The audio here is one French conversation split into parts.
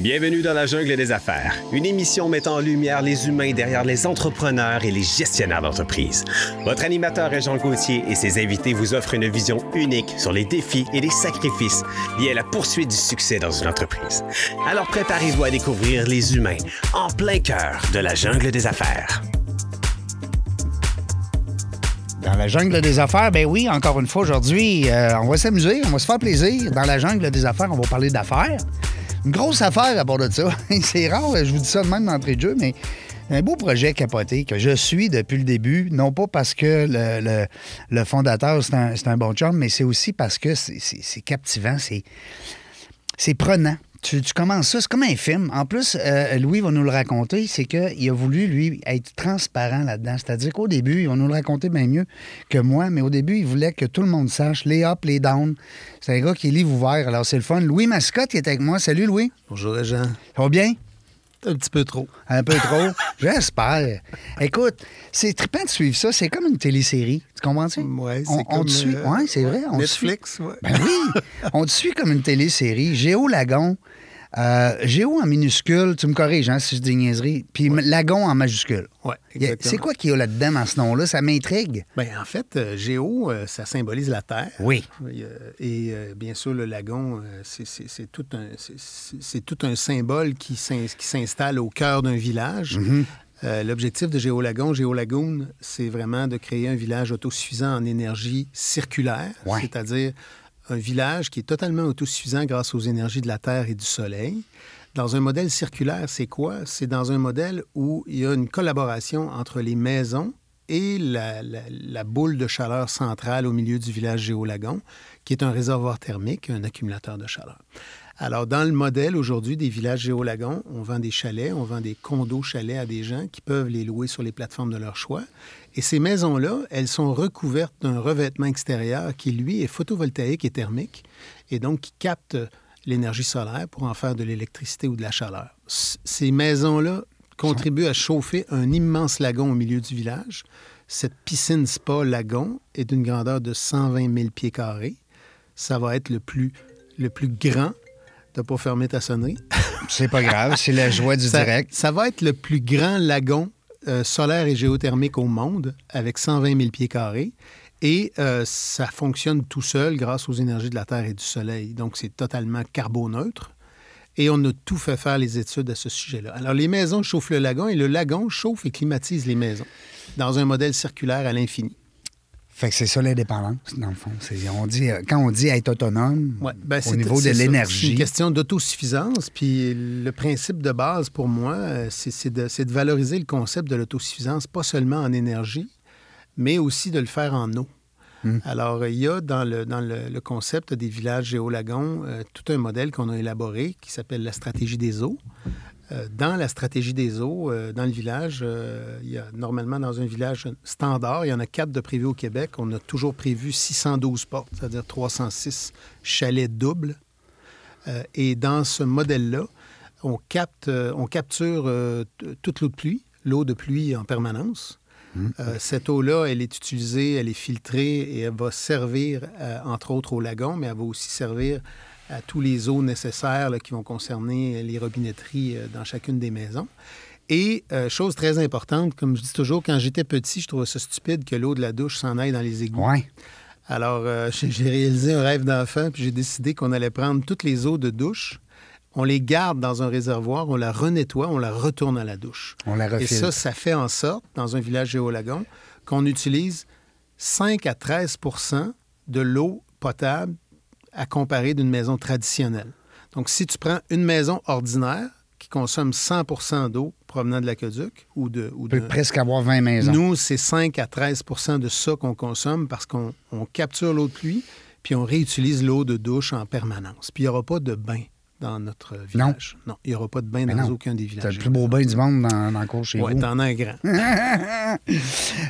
Bienvenue dans la jungle des affaires, une émission mettant en lumière les humains derrière les entrepreneurs et les gestionnaires d'entreprise. Votre animateur est Jean Gauthier et ses invités vous offrent une vision unique sur les défis et les sacrifices liés à la poursuite du succès dans une entreprise. Alors préparez-vous à découvrir les humains en plein cœur de la jungle des affaires. Dans la jungle des affaires, ben oui, encore une fois, aujourd'hui, euh, on va s'amuser, on va se faire plaisir. Dans la jungle des affaires, on va parler d'affaires. Une grosse affaire à bord de ça. C'est rare, je vous dis ça de même d'entrée de jeu, mais un beau projet capoté que je suis depuis le début, non pas parce que le, le, fondateur, c'est un, un, bon chum, mais c'est aussi parce que c'est captivant, c'est prenant. Tu, commences ça, c'est comme un film. En plus, euh, Louis va nous le raconter, c'est qu'il a voulu, lui, être transparent là-dedans. C'est-à-dire qu'au début, il va nous le raconter bien mieux que moi, mais au début, il voulait que tout le monde sache les ups, les downs. C'est un gars qui est livre ouvert, alors c'est le fun. Louis Mascotte qui est avec moi. Salut, Louis. Bonjour, Jean. Ça va bien? Un petit peu trop. Un peu trop? J'espère. Écoute, c'est trippant de suivre ça. C'est comme une télésérie. Tu comprends-tu? Oui, c'est comme... On te suit. Euh, oui, c'est vrai. On Netflix, oui. Ben oui. on te suit comme une télésérie. Géo Lagon. Euh, Géo en minuscule, tu me corriges hein, si je dis niaiserie, puis Lagon en majuscule. Oui, exactement. C'est quoi qu'il y a là-dedans dans ce nom-là? Ça m'intrigue. Bien, en fait, euh, Géo, euh, ça symbolise la Terre. Oui. Et bien sûr, le lagon, c'est tout, un, tout un symbole qui s'installe au cœur d'un village. Mm-hmm. L'objectif de Géolagon, Géolagoon, c'est vraiment de créer un village autosuffisant en énergie circulaire, c'est-à-dire un village qui est totalement autosuffisant grâce aux énergies de la Terre et du Soleil. Dans un modèle circulaire, c'est quoi? C'est dans un modèle où il y a une collaboration entre les maisons et la, boule de chaleur centrale au milieu du village Géolagon, qui est un réservoir thermique, un accumulateur de chaleur. Alors, dans le modèle aujourd'hui des villages Géolagon, on vend des chalets, on vend des condos chalets à des gens qui peuvent les louer sur les plateformes de leur choix. Et ces maisons-là, elles sont recouvertes d'un revêtement extérieur qui, lui, est photovoltaïque et thermique, et donc qui capte l'énergie solaire pour en faire de l'électricité ou de la chaleur. Ces maisons-là contribuent à chauffer un immense lagon au milieu du village. Cette piscine spa lagon est d'une grandeur de 120 000 pieds carrés. Ça va être le plus, le plus grand T'as pas fermé ta sonnerie? c'est pas grave, c'est la joie du direct. Ça va être le plus grand lagon euh, solaire et géothermique au monde, avec 120 000 pieds carrés. Et euh, ça fonctionne tout seul grâce aux énergies de la Terre et du Soleil. Donc, c'est totalement carboneutre. Et on a tout fait faire les études à ce sujet-là. Alors, les maisons chauffent le lagon et le lagon chauffe et climatise les maisons dans un modèle circulaire à l'infini. Fait que c'est ça l'indépendance, dans le fond. On dit, euh, quand on dit être autonome ben, au niveau de l'énergie. C'est une question d'autosuffisance. Puis le principe de base pour moi, euh, c'est de, de, valoriser le concept de l'autosuffisance, pas seulement en énergie, mais aussi de le faire en eau. Hmm. Alors, il y a dans le, dans le, concept des villages géolagons euh, tout un modèle qu'on a élaboré qui s'appelle la stratégie des eaux. Euh, dans la stratégie des eaux, euh, dans le village, euh, il y a normalement dans un village standard, il y en a quatre de prévus au Québec. On a toujours prévu 612 portes, c'est-à-dire 306 chalets doubles. et dans ce modèle-là, on, capte, on capture toute l'eau de pluie, l'eau de pluie en permanence. Mmh. cette eau-là, elle est utilisée, elle est filtrée et elle va servir, entre autres, au lagon, mais elle va aussi servir à tous les eaux nécessaires qui vont concerner les robinetteries euh, dans chacune des maisons. Et euh, chose très importante, comme je dis toujours, quand j'étais petit, je trouvais ça stupide que l'eau de la douche s'en aille dans les égouts. Ouais. Alors, euh, j'ai réalisé un rêve d'enfant, puis j'ai décidé qu'on allait prendre toutes les eaux de douche, on les garde dans un réservoir, on la renettoie, on la retourne à la douche. On la Et ça, ça fait en sorte, dans un village géolagon, qu'on utilise 5 à 13% de l'eau potable à comparer d'une maison traditionnelle. Donc, si tu prends une maison ordinaire qui consomme 100% d'eau provenant de l'aqueduc ou de... Ou peut presque avoir 20 maisons. Nous, c'est 5 à 13% de ça qu'on consomme parce qu'on capture l'eau de pluie puis on réutilise l'eau de douche en permanence. Puis il n'y aura pas de bain dans notre village. Non. il n'y aura pas de bain dans aucun des villages. C'est le plus beau bain du monde dans, dans le cours chez ouais, vous. t'en as un grand.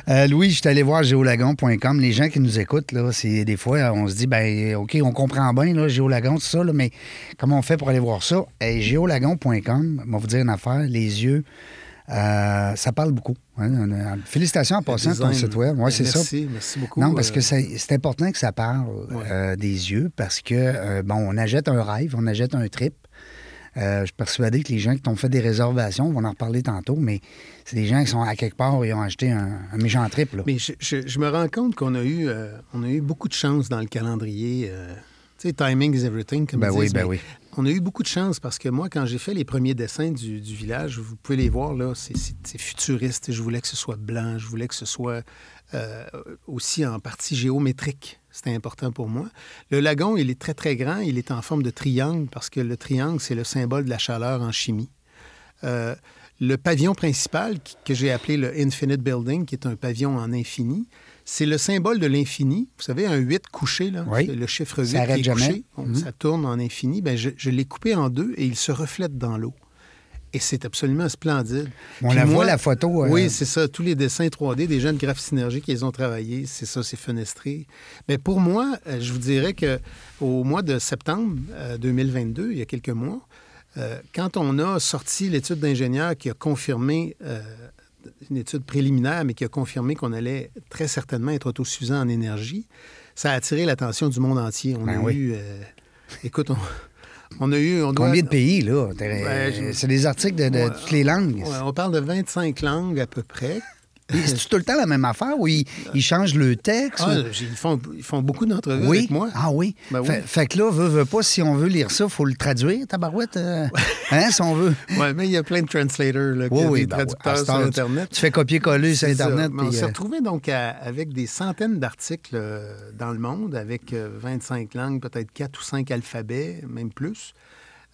Euh, Louis, je suis allé voir géolagon.com. Les gens qui nous écoutent, là, c'est des fois, on se dit, ben OK, on comprend bien, là, géolagon, tout ça, là, mais comment on fait pour aller voir ça? Et géolagon.com, on va vous dire une affaire, les yeux, euh, ça parle beaucoup. Hein. Félicitations en passant ton site web. Ouais, ben, c'est merci, merci beaucoup. Non, parce que euh, c'est important que ça parle euh, des yeux parce que, bon, on achète un rêve, on achète un trip. Euh, je suis persuadé que les gens qui t'ont fait des réservations, on va en reparler tantôt, mais c'est des gens qui sont à quelque part et ont acheté un, méchant trip. Là. Mais je, je, me rends compte qu'on a, eu, euh, on a eu beaucoup de chance dans le calendrier. Euh, tu sais, timing is everything, comme ben ils oui, disent, ben oui. On a eu beaucoup de chance parce que moi, quand j'ai fait les premiers dessins du, village, vous pouvez les voir, là, c'est futuriste. Je voulais que ce soit blanc, je voulais que ce soit euh, aussi en partie géométrique. C'était important pour moi. Le lagon, il est très, très grand. Il est en forme de triangle parce que le triangle, c'est le symbole de la chaleur en chimie. Euh, le pavillon principal, que j'ai appelé le Infinite Building, qui est un pavillon en infini, c'est le symbole de l'infini. Vous savez, un 8 couché, là, Oui. le chiffre 8 Ça qui est jamais. couché, bon, Mhm. ça tourne en infini. Ben, je, je l'ai coupé en deux et il se reflète dans l'eau. Et c'est absolument splendide. On Puis la moi- voit, la photo. euh, Oui, c'est ça. Tous les dessins 3D des jeunes graphes synergiques qu'ils ont travaillé, c'est ça, c'est fenestré. Mais pour moi, euh, je vous dirais que au mois de septembre euh, 2022, il y a quelques mois, euh, quand on a sorti l'étude d'ingénieur qui a confirmé, euh, une étude préliminaire, mais qui a confirmé qu'on allait très certainement être autosuffisant en énergie, ça a attiré l'attention du monde entier. On Ben a oui. eu... euh, écoute, on, on a eu... On doit- Combien de pays, là? C'est des articles de, toutes les langues. On parle de 25 langues à peu près. C'est tout le temps la même affaire où ils, ils changent le texte? Ah, ou- ils, font, ils font beaucoup d'entrevues Oui. avec moi. Ah oui. Ben oui. fait, fait que là, veut, veut pas, si on veut lire ça, il faut le traduire, tabarouette. euh, hein, si on veut. Oui, mais il y a plein de translators, là, qui Oui, des ben, traducteurs sur Internet. Tu fais copier-coller sur. Internet. Mais on puis, s'est euh, retrouvé donc à- avec des centaines d'articles euh, dans le monde, avec euh, 25 langues, peut-être 4 ou 5 alphabets, même plus.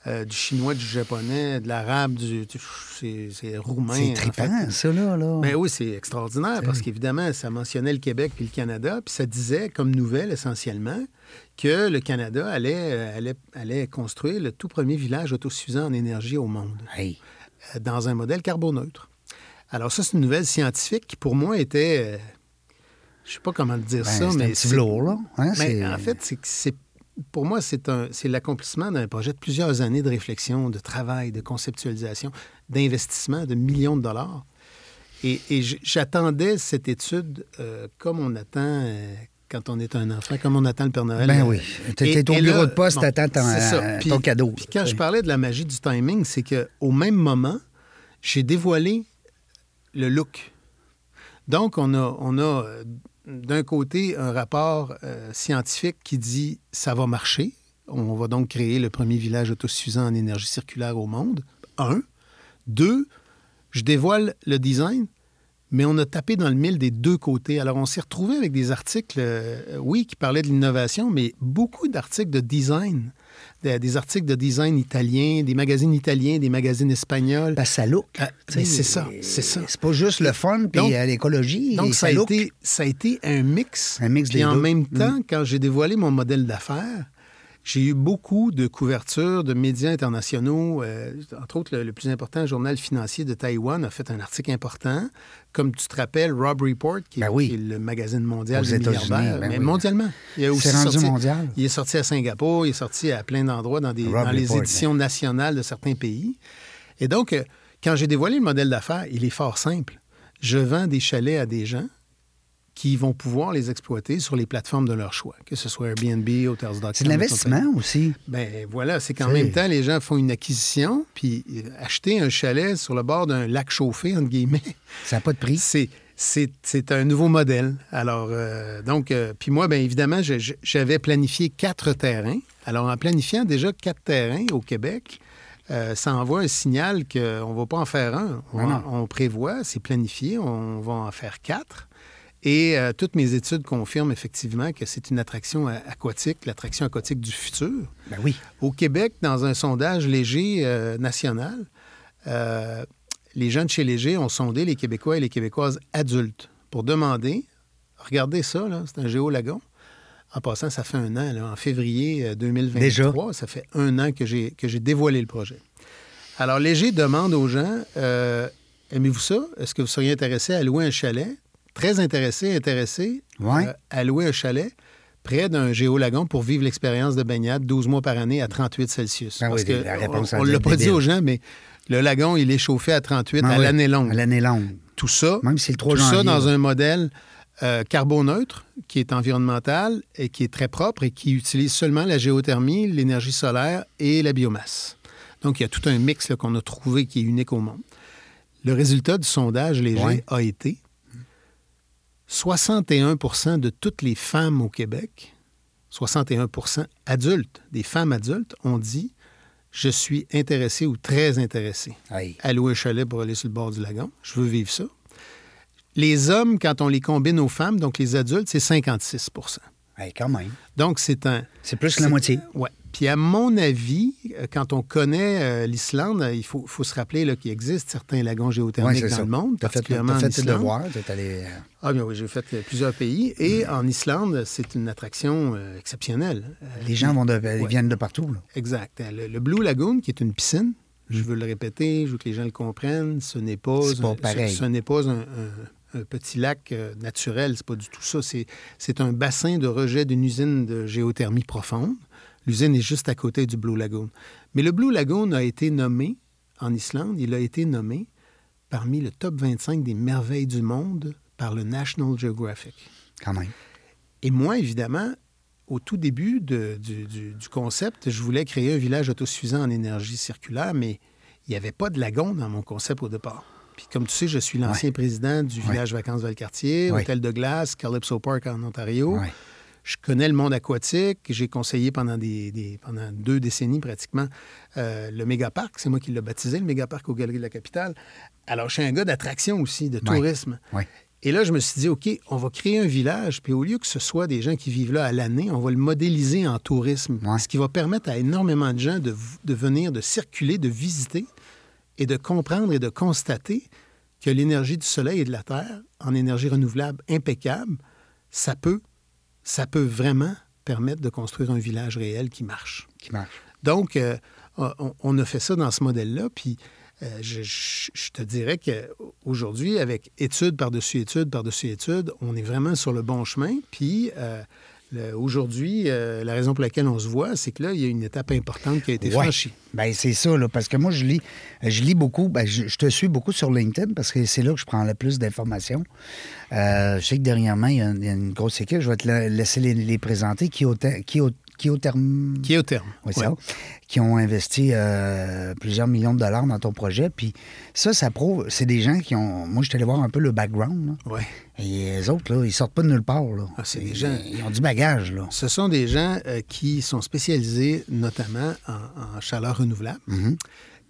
Euh, du chinois, du japonais, de l'arabe, du, du- c'est, c'est roumain. c'est en trippant, fait. ça, là. là. Ben oui, c'est extraordinaire parce qu'évidemment, ça mentionnait le Québec puis le Canada, puis ça disait comme nouvelle essentiellement que le Canada allait, euh, allait, allait construire le tout premier village autosuffisant en énergie au monde Hey. euh, dans un modèle carboneutre. Alors ça, c'est une nouvelle scientifique qui pour moi était, euh, je sais pas comment dire Ben, ça, c'est mais velours, là. Hein, mais c'est- en fait, c'est que c'est pour moi, c'est l'accomplissement d'un projet de plusieurs années de réflexion, de travail, de conceptualisation, d'investissement de millions de dollars. Et, j'attendais cette étude euh, comme on attend euh, quand on est un enfant, comme on attend le Père Noël. Ben oui. Et- t'es au bureau là, de poste, bon, t'attends ton, euh, ton cadeau. Puis quand je parlais de la magie du timing, c'est qu'au même moment, j'ai dévoilé le look. Donc, on a, on a d'un côté un rapport euh, scientifique qui dit ça va marcher. On va donc créer le premier village autosuffisant en énergie circulaire au monde. Un. Deux, je dévoile le design, mais on a tapé dans le mille des deux côtés. Alors, on s'est retrouvé avec des articles, euh, oui, qui parlaient de l'innovation, mais beaucoup d'articles de design. Des, des articles de design italiens, des magazines italiens, des magazines espagnols. Que ça look. Ah, c'est ça, c'est ça. C'est pas juste le fun puis euh, l'écologie. Donc, ça a, look. été, ça a été un mix. Un mix des en deux. Mm. même temps, quand j'ai dévoilé mon modèle d'affaires, j'ai eu beaucoup de couvertures de médias internationaux. euh, entre autres, le, le plus important journal financier de Taïwan a fait un article important. Comme tu te rappelles, Rob Report, qui, est- Ben oui. qui est le magazine mondial Aux des États-Unis, milliardaires, ben mais oui. mondialement. Il, a aussi C'est rendu sorti- mondial. il est sorti à Singapour, il est sorti à plein d'endroits dans, des, Rob dans les éditions nationales de certains pays. Et donc, euh, quand j'ai dévoilé le modèle d'affaires, il est fort simple. Je vends des chalets à des gens qui vont pouvoir les exploiter sur les plateformes de leur choix, que ce soit Airbnb, Hotels.com. C'est de l'investissement aussi. Ben voilà, c'est qu'en même temps, les gens font une acquisition, puis euh, acheter un chalet sur le bord d'un lac chauffé, entre guillemets, Ça n'a pas de prix. c'est, c'est, un nouveau modèle. Alors, euh, donc, euh, puis moi, bien évidemment, j'avais planifié quatre terrains. Alors, en planifiant déjà quatre terrains au Québec, euh, ça envoie un signal qu'on ne va pas en faire un. On, non. on prévoit, c'est planifié, on va en faire quatre. Et euh, toutes mes études confirment effectivement que c'est une attraction a- aquatique, l'attraction aquatique du futur. Ben oui. Au Québec, dans un sondage léger euh, national, euh, les gens de chez Léger ont sondé les Québécois et les Québécoises adultes pour demander, regardez ça, là, c'est un géolagon. En passant, ça fait un an, là, en février euh, 2023, Déjà? ça fait un an que j'ai, que j'ai dévoilé le projet. Alors, Léger demande aux gens, euh, aimez-vous ça? Est-ce que vous seriez intéressé à louer un chalet? Très intéressé, intéressé Ouais. euh, à louer un chalet près d'un géolagon pour vivre l'expérience de baignade 12 mois par année à 38 Celsius. Ben Parce oui, que la réponse, on ne l'a pas dit aux gens, mais le lagon, il est chauffé à 38 Ah à oui, l'année longue. À l'année longue. Tout ça, Même si le 3 tout ça dans un modèle euh, carboneutre qui est environnemental et qui est très propre et qui utilise seulement la géothermie, l'énergie solaire et la biomasse. Donc, il y a tout un mix qu'on a trouvé qui est unique au monde. Le résultat du sondage léger Ouais. a été 61% de toutes les femmes au Québec, 61% adultes, des femmes adultes, ont dit Je suis intéressé ou très intéressé à louer un chalet pour aller sur le bord du lagon. Je veux vivre ça. Les hommes, quand on les combine aux femmes, donc les adultes, c'est 56 Hey, quand même. Donc, c'est un. C'est plus que la moitié. Oui. Puis, à mon avis, euh, quand on connaît euh, l'Islande, il faut, faut se rappeler qu'il existe certains lagons géothermiques dans ça. le monde, fait, particulièrement en fait tes Islande. devoirs. T'es allé. euh, Ah bien oui, j'ai fait plusieurs pays. Et en Islande, c'est une attraction euh, exceptionnelle. Euh, Les gens vont de- ils Ouais. viennent de partout. Là. Exact. Le, le Blue Lagoon, qui est une piscine, je veux le répéter, je veux que les gens le comprennent, ce n'est pas, C'est pas un- pareil. ce, ce n'est pas un, un- un petit lac euh, naturel, c'est pas du tout ça. C'est un bassin de rejet d'une usine de géothermie profonde. L'usine est juste à côté du Blue Lagoon. Mais le Blue Lagoon a été nommé, en Islande, il a été nommé parmi le top 25 des merveilles du monde par le National Geographic. Quand même. Et moi, évidemment, au tout début de- du, du- du concept, je voulais créer un village autosuffisant en énergie circulaire, mais il n'y avait pas de lagon dans mon concept au départ. Puis comme tu sais, je suis l'ancien président du village Vacances Valcartier, Ouais. Hôtel de Glace, Calypso Park en Ontario. Je connais le monde aquatique. J'ai conseillé pendant, des, des- pendant deux décennies pratiquement euh, le mégaparc. C'est moi qui l'ai baptisé, le mégaparc aux Galeries de la Capitale. Alors, je suis un gars d'attraction aussi, de tourisme. Et là, je me suis dit, OK, on va créer un village, puis au lieu que ce soit des gens qui vivent là à l'année, on va le modéliser en tourisme. Ouais. Ce qui va permettre à énormément de gens de, de venir, de circuler, de visiter et de comprendre et de constater que l'énergie du soleil et de la Terre, en énergie renouvelable impeccable, ça peut, ça peut vraiment permettre de construire un village réel qui marche. Qui marche. Donc, euh, on, on a fait ça dans ce modèle-là. Puis, euh, je, te dirais qu'aujourd'hui, avec études par-dessus études par-dessus études, on est vraiment sur le bon chemin. Puis, euh, aujourd'hui, euh, la raison pour laquelle on se voit, c'est que là, il y a une étape importante qui a été Ouais. franchie. Ben, c'est ça, là, parce que moi, je lis, je lis beaucoup. Ben, je, je te suis beaucoup sur LinkedIn parce que c'est là que je prends le plus d'informations. Euh, je sais que dernièrement, il y, a, il y a une grosse équipe. Je vais te la- laisser les, les présenter. Qui qui au terme. Oui, Ouais. ça. Qui ont investi euh, plusieurs millions de dollars dans ton projet. Puis ça, ça prouve. C'est des gens qui ont. Moi, je suis allé voir un peu le background. là. Ouais. Et les autres, là, ils sortent pas de nulle part. Là. Ah, c'est des Ils- gens- Ils ont du bagage, là. Ce sont des gens euh, qui sont spécialisés notamment en, en chaleur renouvelable. Mhm.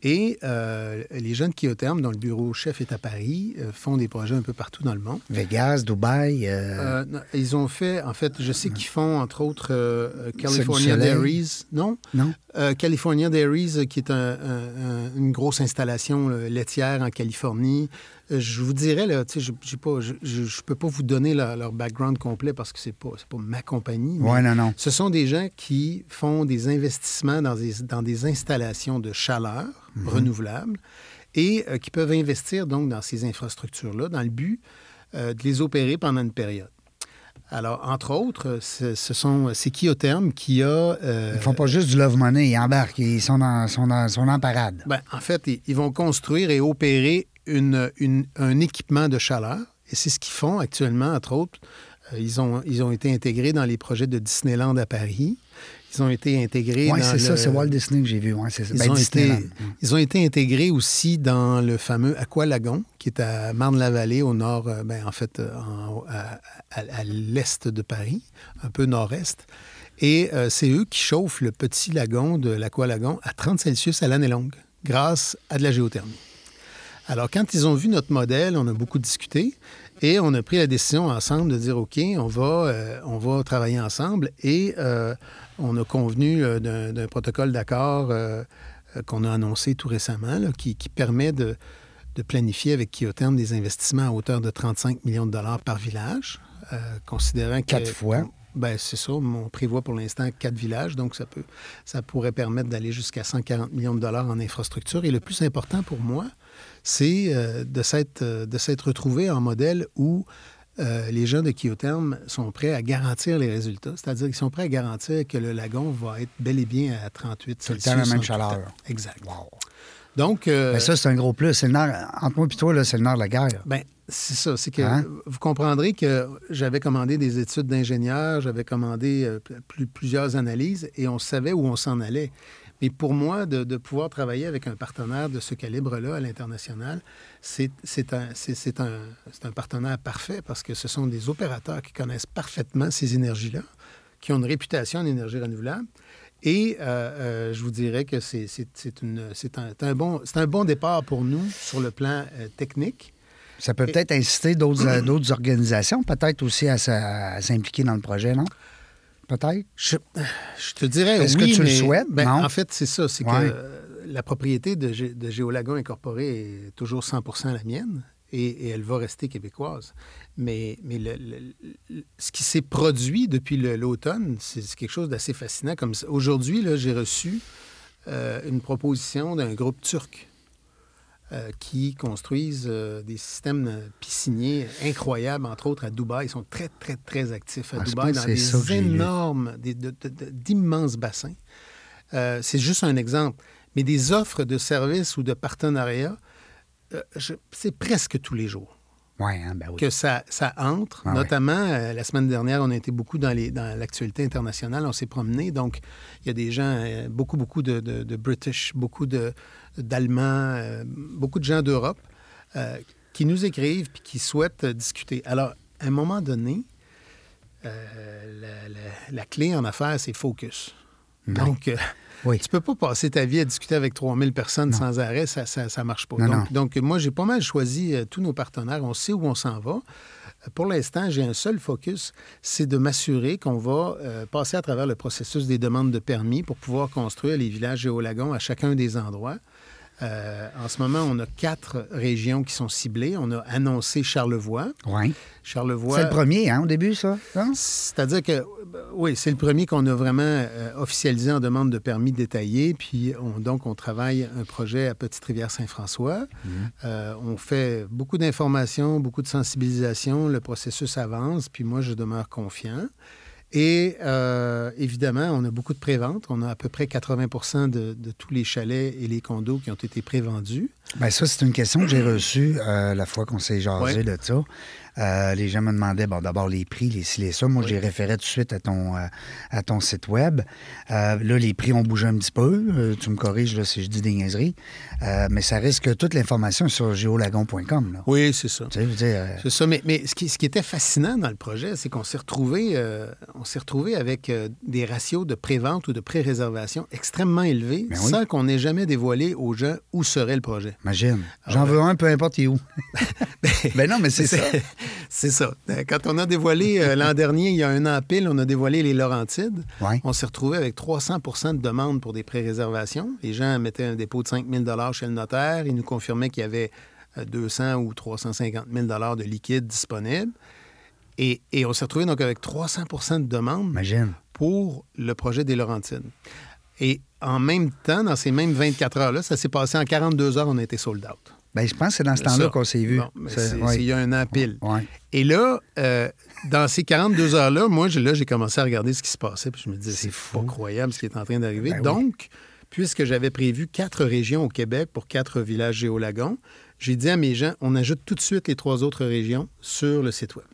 Et euh, les jeunes qui, au terme, dont le bureau chef est à Paris, euh, font des projets un peu partout dans le monde. Vegas, Dubaï. euh, non, ils ont fait, en fait, je sais qu'ils font, entre autres, California. Dairies. Non? Non? Euh, California Dairies, euh, qui est un- un- un- une grosse installation euh, laitière en Californie. Euh, je vous dirais, là, je je peux pas vous donner leur, leur background complet parce que pas, c'est pas ma compagnie. mais Ouais, non, non. Ce sont des gens qui font des investissements dans des, dans des installations de chaleur Mhm. renouvelables et euh, qui peuvent investir donc dans ces infrastructures-là dans le but de les opérer pendant une période. Alors, entre autres, ce, ce sont c'est Kiotherm qui a euh, Ils font pas juste du love money, ils embarquent, ils sont, dans, sont, dans, sont en parade. Ben, en fait, ils, ils vont construire et opérer une, une- un équipement de chaleur. Et c'est ce qu'ils font actuellement, entre autres. Euh, ils, ont, ils ont été intégrés dans les projets de Disneyland à Paris. Ils ont été intégrés Oui, c'est ça, le- c'est Walt Disney que j'ai vu. Ouais. Ils, Ben, ont été, Disneyland. ils ont été intégrés aussi dans le fameux Aqualagon, qui est à Marne-la-Vallée, au nord, euh, ben, en fait, euh, en- à, à- à l'est de Paris, un peu nord-est. Et euh, c'est eux qui chauffent le petit lagon de l'Aqualagon à 30 Celsius à l'année longue, grâce à de la géothermie. Alors, quand ils ont vu notre modèle, on a beaucoup discuté et on a pris la décision ensemble de dire OK, on va, euh, on va travailler ensemble et euh, on a convenu euh, d'un protocole d'accord euh, qu'on a annoncé tout récemment là, qui, qui permet de, de planifier avec Kiotherm des investissements à hauteur de 35 millions de dollars par village, considérant que. Quatre fois. Ben, c'est ça. On prévoit pour l'instant quatre villages, donc ça, peut, ça pourrait permettre d'aller jusqu'à 140 millions de dollars en infrastructure. Et le plus important pour moi, c'est euh, de s'être euh, de s'être retrouvé en modèle où euh, les gens de Kiotherm sont prêts à garantir les résultats. C'est-à-dire qu'ils sont prêts à garantir que le lagon va être bel et bien à 38 Tout le Celsius. temps la même chaleur. Exact. Wow. Donc, euh, Ben, ça, c'est un gros plus. C'est entre moi et toi, là, c'est le nerf de la guerre. ben, c'est ça. C'est que Hein? vous comprendrez que j'avais commandé des études d'ingénieur, j'avais commandé euh, plus- plusieurs analyses et on savait où on s'en allait. Mais pour moi, de, de pouvoir travailler avec un partenaire de ce calibre-là à l'international, c'est un, un, un partenaire parfait parce que ce sont des opérateurs qui connaissent parfaitement ces énergies-là, qui ont une réputation en énergie renouvelable. Et euh, euh, je vous dirais que c'est un, un bon, un bon départ pour nous sur le plan euh, technique. Ça peut peut-être inciter d'autres organisations, peut-être aussi à s'impliquer dans le projet, non? Peut-être? Je, je te dirais Est-ce que tu le souhaites? ben, Non? En fait, c'est ça. C'est Ouais. que la propriété de, de Géolagon Incorporé est toujours 100% la mienne et, et elle va rester québécoise. Mais, mais le- le- le- ce qui s'est produit depuis l'automne, c'est quelque chose d'assez fascinant. Comme. Aujourd'hui, j'ai reçu euh, une proposition d'un groupe turc euh, qui construisent euh, des systèmes euh, pisciniers incroyables, entre autres à Dubaï. Ils sont très, très, très actifs à Ah, Dubaï dans des énormes, de- de- d'immenses bassins. Euh, c'est juste un exemple. Mais des offres de services ou de partenariats, c'est presque tous les jours Hein, ben oui. que ça, ça entre. Ah ouais. Notamment, euh, la semaine dernière, on a été beaucoup dans, les, dans l'actualité internationale. On s'est promené. Donc, il y a des gens, euh, beaucoup, beaucoup de, de- de British, beaucoup de, d'Allemands, euh, beaucoup de gens d'Europe qui nous écrivent puis qui souhaitent discuter. Alors, à un moment donné, la, la- la clé en affaires, c'est focus. Donc, Oui. tu peux pas passer ta vie à discuter avec 3000 personnes sans arrêt, ça ça, ça marche pas. Non, donc, donc, moi, j'ai pas mal choisi euh, tous nos partenaires. On sait où on s'en va. Euh, Pour l'instant, j'ai un seul focus, c'est de m'assurer qu'on va euh, passer à travers le processus des demandes de permis pour pouvoir construire les villages géolagons à chacun des endroits. Euh, en ce moment, on a quatre régions qui sont ciblées. On a annoncé Charlevoix. Oui. Charlevoix. C'est le premier, hein, au début, ça? C'est-à-dire que, euh, oui, c'est le premier qu'on a vraiment euh, officialisé en demande de permis détaillé. Puis, on- donc, on travaille un projet à Petite-Rivière-Saint-François. Euh, on fait beaucoup d'informations, beaucoup de sensibilisation. Le processus avance. Puis, moi, je demeure confiant. Et euh, évidemment, on a beaucoup de préventes. On a à peu près 80 de, de tous les chalets et les condos qui ont été prévendus. Ben ça, c'est une question que j'ai reçue euh, la fois qu'on s'est jasé de ça. Euh, les gens me demandaient, bon, d'abord les prix, les ci, les ça. Moi, j'ai référé tout de suite à ton, euh, à ton site web. Là, les prix ont bougé un petit peu. Tu me corriges là, si je dis des niaiseries. Mais ça risque que toute l'information sur géolagon.com. là. Oui, c'est ça. Tu sais, C'est ça, mais, mais ce, qui, ce qui était fascinant dans le projet, c'est qu'on s'est retrouvé, on s'est retrouvé avec des ratios de prévente ou de pré-réservation extrêmement élevés, Ben oui. sans qu'on ait jamais dévoilé aux gens où serait le projet. Imagine. Ah J'en veux un, peu importe où? ben non, mais c'est ça. C'est ça. Euh, Quand on a dévoilé euh, l'an dernier, il y a un an pile, on a dévoilé les Laurentides. Ouais. On s'est retrouvé avec 300% de demandes pour des pré-réservations. Les gens mettaient un dépôt de 5 000 chez le notaire. Ils nous confirmaient qu'il y avait euh, 200 ou 350 000 de liquide disponible. Et, et on s'est retrouvé donc avec 300% de demandes Imagine. pour le projet des Laurentides. Et en même temps, dans ces mêmes 24 heures-là, ça s'est passé en 42 heures, on a été sold out. Ben, je pense que c'est dans ce temps-là qu'on s'est vu. Bon, C'est- ouais. il y a un an pile. Ouais. Et là, euh, dans ces 42 heures-là, moi, j'ai- là, j'ai commencé à regarder ce qui se passait, puis je me disais, C'est c'est pas croyable ce qui est en train d'arriver. Ben oui. Donc, puisque j'avais prévu quatre régions au Québec pour quatre villages géolagons, j'ai dit à mes gens, on ajoute tout de suite les trois autres régions sur le site Web.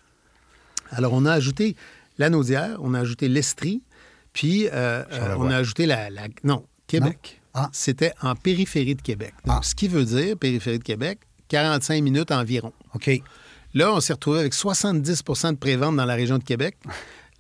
Alors, on a ajouté la Naudière, on a ajouté l'Estrie, puis euh, euh, on a ajouté la... la- non, Québec. Ah. C'était en périphérie de Québec. Donc, Ah. ce qui veut dire, périphérie de Québec, 45 minutes environ. OK. Là, on s'est retrouvé avec 70% de prévente dans la région de Québec.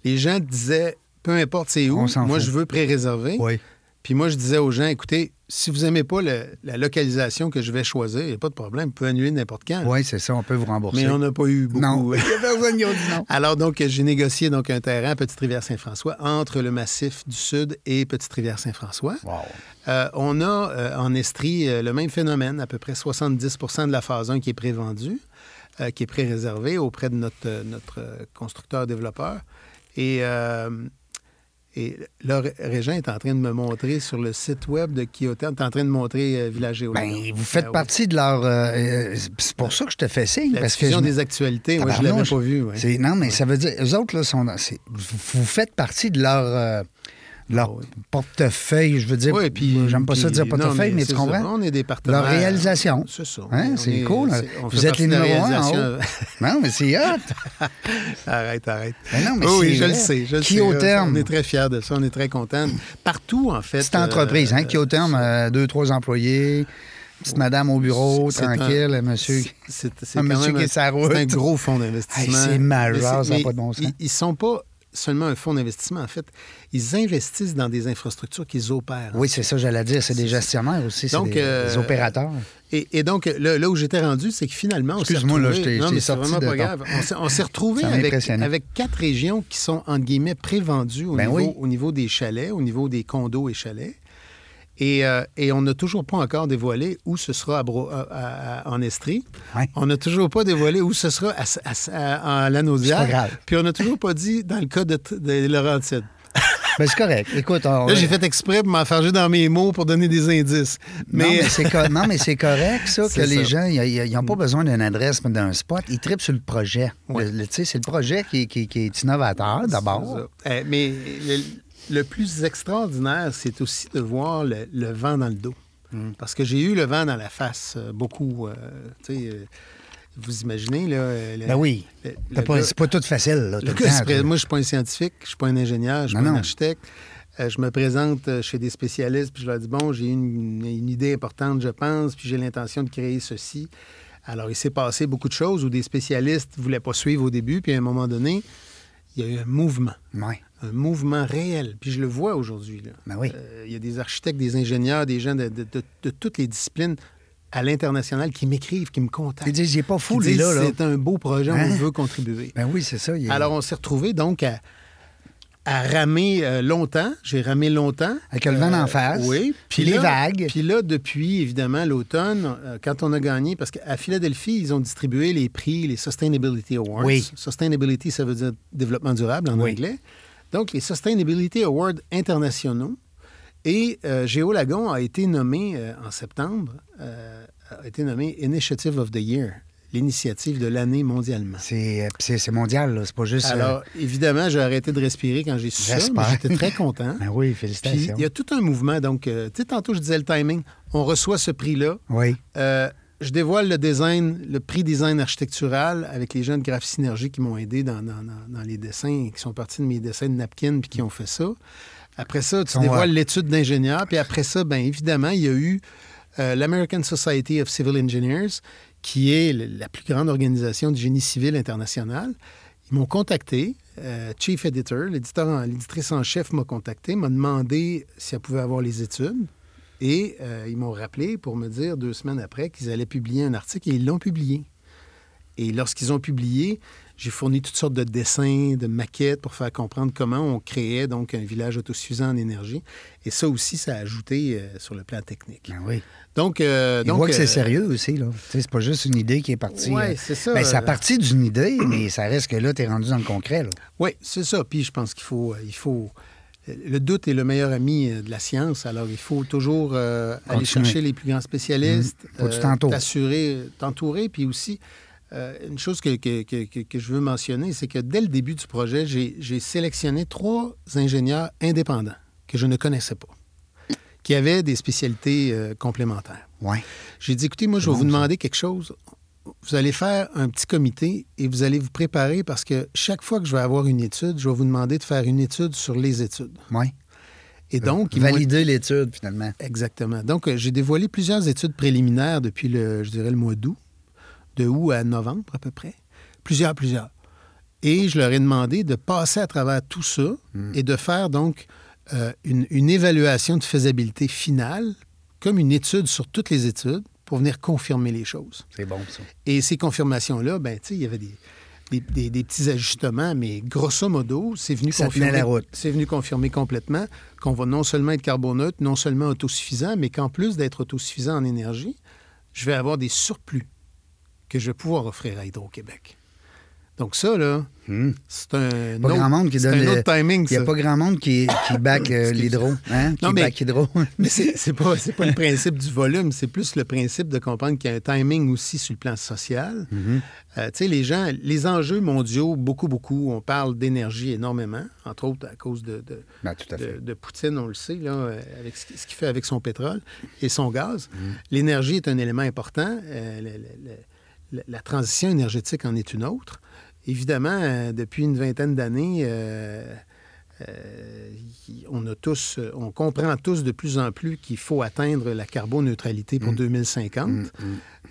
Les gens disaient, peu importe c'est où, moi, je veux pré-réserver. Oui. Puis moi, je disais aux gens, écoutez, si vous n'aimez pas le- la localisation que je vais choisir, il n'y a pas de problème, vous pouvez annuler n'importe quand. Oui, c'est ça, on peut vous rembourser. Mais on n'a pas eu beaucoup. Non. Il y a personne qui a dit non. Alors, donc, j'ai négocié donc, un terrain à Petite-Rivière-Saint-François entre le massif du Sud et Petite-Rivière-Saint-François. Wow. Euh, on a euh, en Estrie euh, le même phénomène, à peu près 70% de la phase 1 qui est prévendue, euh, qui est pré-réservée auprès de notre, euh, notre euh, constructeur-développeur. Et, euh, et là, Ré- Régent est en train de me montrer sur le site web de Kyoto, est en train de montrer euh, Village. Ben, vous faites Ben oui. partie de leur. euh, euh, c'est pour ça que je te fais signe. La parce que je- des actualités, moi, je ne l'avais pas vu. ouais. Non, mais ça veut dire, eux autres, là, sont dans- vous faites partie de leur, euh, leur Ah oui. portefeuille, je veux dire. Oui, puis- J'aime pas ça puis- dire non, portefeuille, mais, c'est tu ça. comprends? On est des partenaires. Leur réalisation. C'est ça. Hein, c'est est- cool. Vous êtes les numéros un en réalisation. Non, mais c'est hot. arrête, arrête. Ben non, mais oui, oui, je le sais. Je Qui au terme? On est très fiers de ça. On est très contents. Partout, en fait. Petite entreprise, hein, euh, qui au terme, euh, deux, trois employés, petite madame au bureau, tranquille, un monsieur. C'est Un monsieur qui est route. c'est un gros fonds d'investissement. C'est majeur, Mais ça n'a mais pas de bon sens. Ils, ils sont pas seulement un fonds d'investissement. En fait, ils investissent dans des infrastructures qu'ils opèrent. Oui, c'est ça, j'allais dire. C'est des gestionnaires aussi, c'est des, euh, des opérateurs. Et, et donc, là, là où j'étais rendu, c'est que finalement, on s'est Excuse-moi, là, je t'ai- Non, mais c'est vraiment pas grave. On s'est- On s'est retrouvé Ça m'a avec, quatre régions qui sont, entre guillemets, prévendues au, Ben niveau, oui. au niveau des chalets, au niveau des condos et chalets. Et, euh, et on n'a toujours pas encore dévoilé où ce sera à Bro- à- à- en Estrie. Ouais. On n'a toujours pas dévoilé où ce sera à, à, Lanaudière. Puis on n'a toujours pas dit dans le cas de, de Laurentides. Ben, c'est correct. Écoute, on- Là, j'ai fait exprès pour m'enfarger dans mes mots pour donner des indices. Non, Mais, mais c'est co- non, mais c'est correct, ça, que les ça. gens, ils n'ont pas besoin d'une adresse, mais d'un spot. Ils tripent sur le projet. Ouais. Tu sais, c'est le projet qui, qui- qui est innovateur, d'abord. Euh, mais le, le plus extraordinaire, c'est aussi de voir le, le vent dans le dos. Mm. Parce que j'ai eu le vent dans la face euh, beaucoup. euh, euh, vous imaginez, là. le- Ben oui. C'est pas tout facile, là. tout le temps, pré- moi, je suis pas un scientifique, je suis pas un ingénieur, je suis Non, pas un architecte. Je me présente chez des spécialistes, puis je leur dis bon, j'ai une, une idée importante, je pense, puis j'ai l'intention de créer ceci. Alors, il s'est passé beaucoup de choses où des spécialistes ne voulaient pas suivre au début, puis à un moment donné, il y a eu un mouvement, Ouais. Un mouvement réel. Puis je le vois aujourd'hui. Ben oui. Euh, il y a des architectes, des ingénieurs, des gens de, de- de- de toutes les disciplines à l'international qui m'écrivent, qui me contactent. Ils disent, il est pas fou, lui, là. là. C'est un beau projet, Hein? on veut contribuer. Ben oui, c'est ça. il est- Alors, on s'est retrouvés donc à, à ramer euh, longtemps. J'ai ramé longtemps. Avec le vent d'en face, Oui. puis les là- vagues. Puis là, depuis, évidemment, l'automne, euh, quand on a gagné, parce qu'à Philadelphie, ils ont distribué les prix, les Sustainability Awards. Oui. Sustainability, ça veut dire développement durable en Oui. anglais. Donc, les Sustainability Awards internationaux. Et euh, Géolagon a été nommé euh, en septembre, euh, a été nommé Initiative of the Year, l'initiative de l'année mondialement. C'est euh, mondial, là. C'est pas juste. Alors, évidemment, j'ai arrêté de respirer quand j'ai su ça, mais j'étais très content. Ben oui, Puis, félicitations. il y a tout un mouvement. Donc, tu sais, tantôt, je disais le timing. On reçoit ce prix-là. Oui. Je dévoile le design, le prix design architectural avec les gens de Graph Synergie qui m'ont aidé dans, dans- dans- dans les dessins, qui sont partis de mes dessins de napkin puis qui ont fait ça. Après ça, tu dévoiles l'étude d'ingénieur. Puis après ça, bien évidemment, il y a eu euh, l'American Society of Civil Engineers, qui est la plus grande organisation du génie civil international. Ils m'ont contacté. euh, Chief Editor, l'éditeur l'éditrice en chef m'a contacté, m'a demandé si elle pouvait avoir les études. Et euh, ils m'ont rappelé pour me dire deux semaines après qu'ils allaient publier un article et ils l'ont publié. Et lorsqu'ils ont publié, j'ai fourni toutes sortes de dessins, de maquettes pour faire comprendre comment on créait donc un village autosuffisant en énergie. Et ça aussi, ça a ajouté euh, sur le plan technique. Ben oui. Donc, euh, donc, voient que c'est euh, sérieux aussi, là. C'est pas juste une idée qui est partie. Euh, c'est ça. Ben, ça a parti d'une idée, mais ça reste que là, tu es rendu dans le concret. Oui, c'est ça. Puis je pense qu'il faut, il faut. Le doute est le meilleur ami euh, de la science. Alors, il faut toujours euh, aller chercher les plus grands spécialistes, t'entoures. t'assurer, t'entourer. Puis aussi, euh, une chose que, que- que- que- que je veux mentionner, c'est que dès le début du projet, j'ai sélectionné trois ingénieurs indépendants que je ne connaissais pas, qui avaient des spécialités complémentaires. Ouais. J'ai dit, écoutez, moi, je vais bon, vous ça. demander quelque chose. Vous allez faire un petit comité et vous allez vous préparer parce que chaque fois que je vais avoir une étude, je vais vous demander de faire une étude sur les études. Ouais. Et donc, ils vont- Valider l'étude, finalement. Exactement. Donc, euh, j'ai dévoilé plusieurs études préliminaires depuis le, je dirais, le mois d'août, de août à novembre à peu près. Plusieurs, plusieurs. Et je leur ai demandé de passer à travers tout ça et de faire donc euh, une, une évaluation de faisabilité finale, comme une étude sur toutes les études, pour venir confirmer les choses. C'est bon, ça. Et ces confirmations-là, ben, tu sais, il y avait des, des, des- des petits ajustements, mais grosso modo, c'est venu Ça confirmer. la route. C'est venu confirmer complètement qu'on va non seulement être carboneutre, non seulement autosuffisant, mais qu'en plus d'être autosuffisant en énergie, je vais avoir des surplus que je vais pouvoir offrir à Hydro-Québec. Donc ça, là, Hmm. c'est un, Pas autre, grand monde qui donne un autre timing, Il n'y a pas grand monde qui, qui back euh, l'hydro. Hein? Qui mais- back hydro. Mais c'est pas, pas le principe du volume, c'est plus le principe de comprendre qu'il y a un timing aussi sur le plan social. Mhm. Euh, tu sais, les gens, les enjeux mondiaux, beaucoup, beaucoup, on parle d'énergie énormément, entre autres à cause de, de, Ben, de, de Poutine, on le sait, là, euh, avec ce qu'il fait avec son pétrole et son gaz. Mhm. L'énergie est un élément important. euh, le- le- le- la, la transition énergétique en est une autre. Évidemment, euh, depuis une vingtaine d'années, euh, euh, on a tous, on comprend tous de plus en plus qu'il faut atteindre la carboneutralité pour 2050. Mm,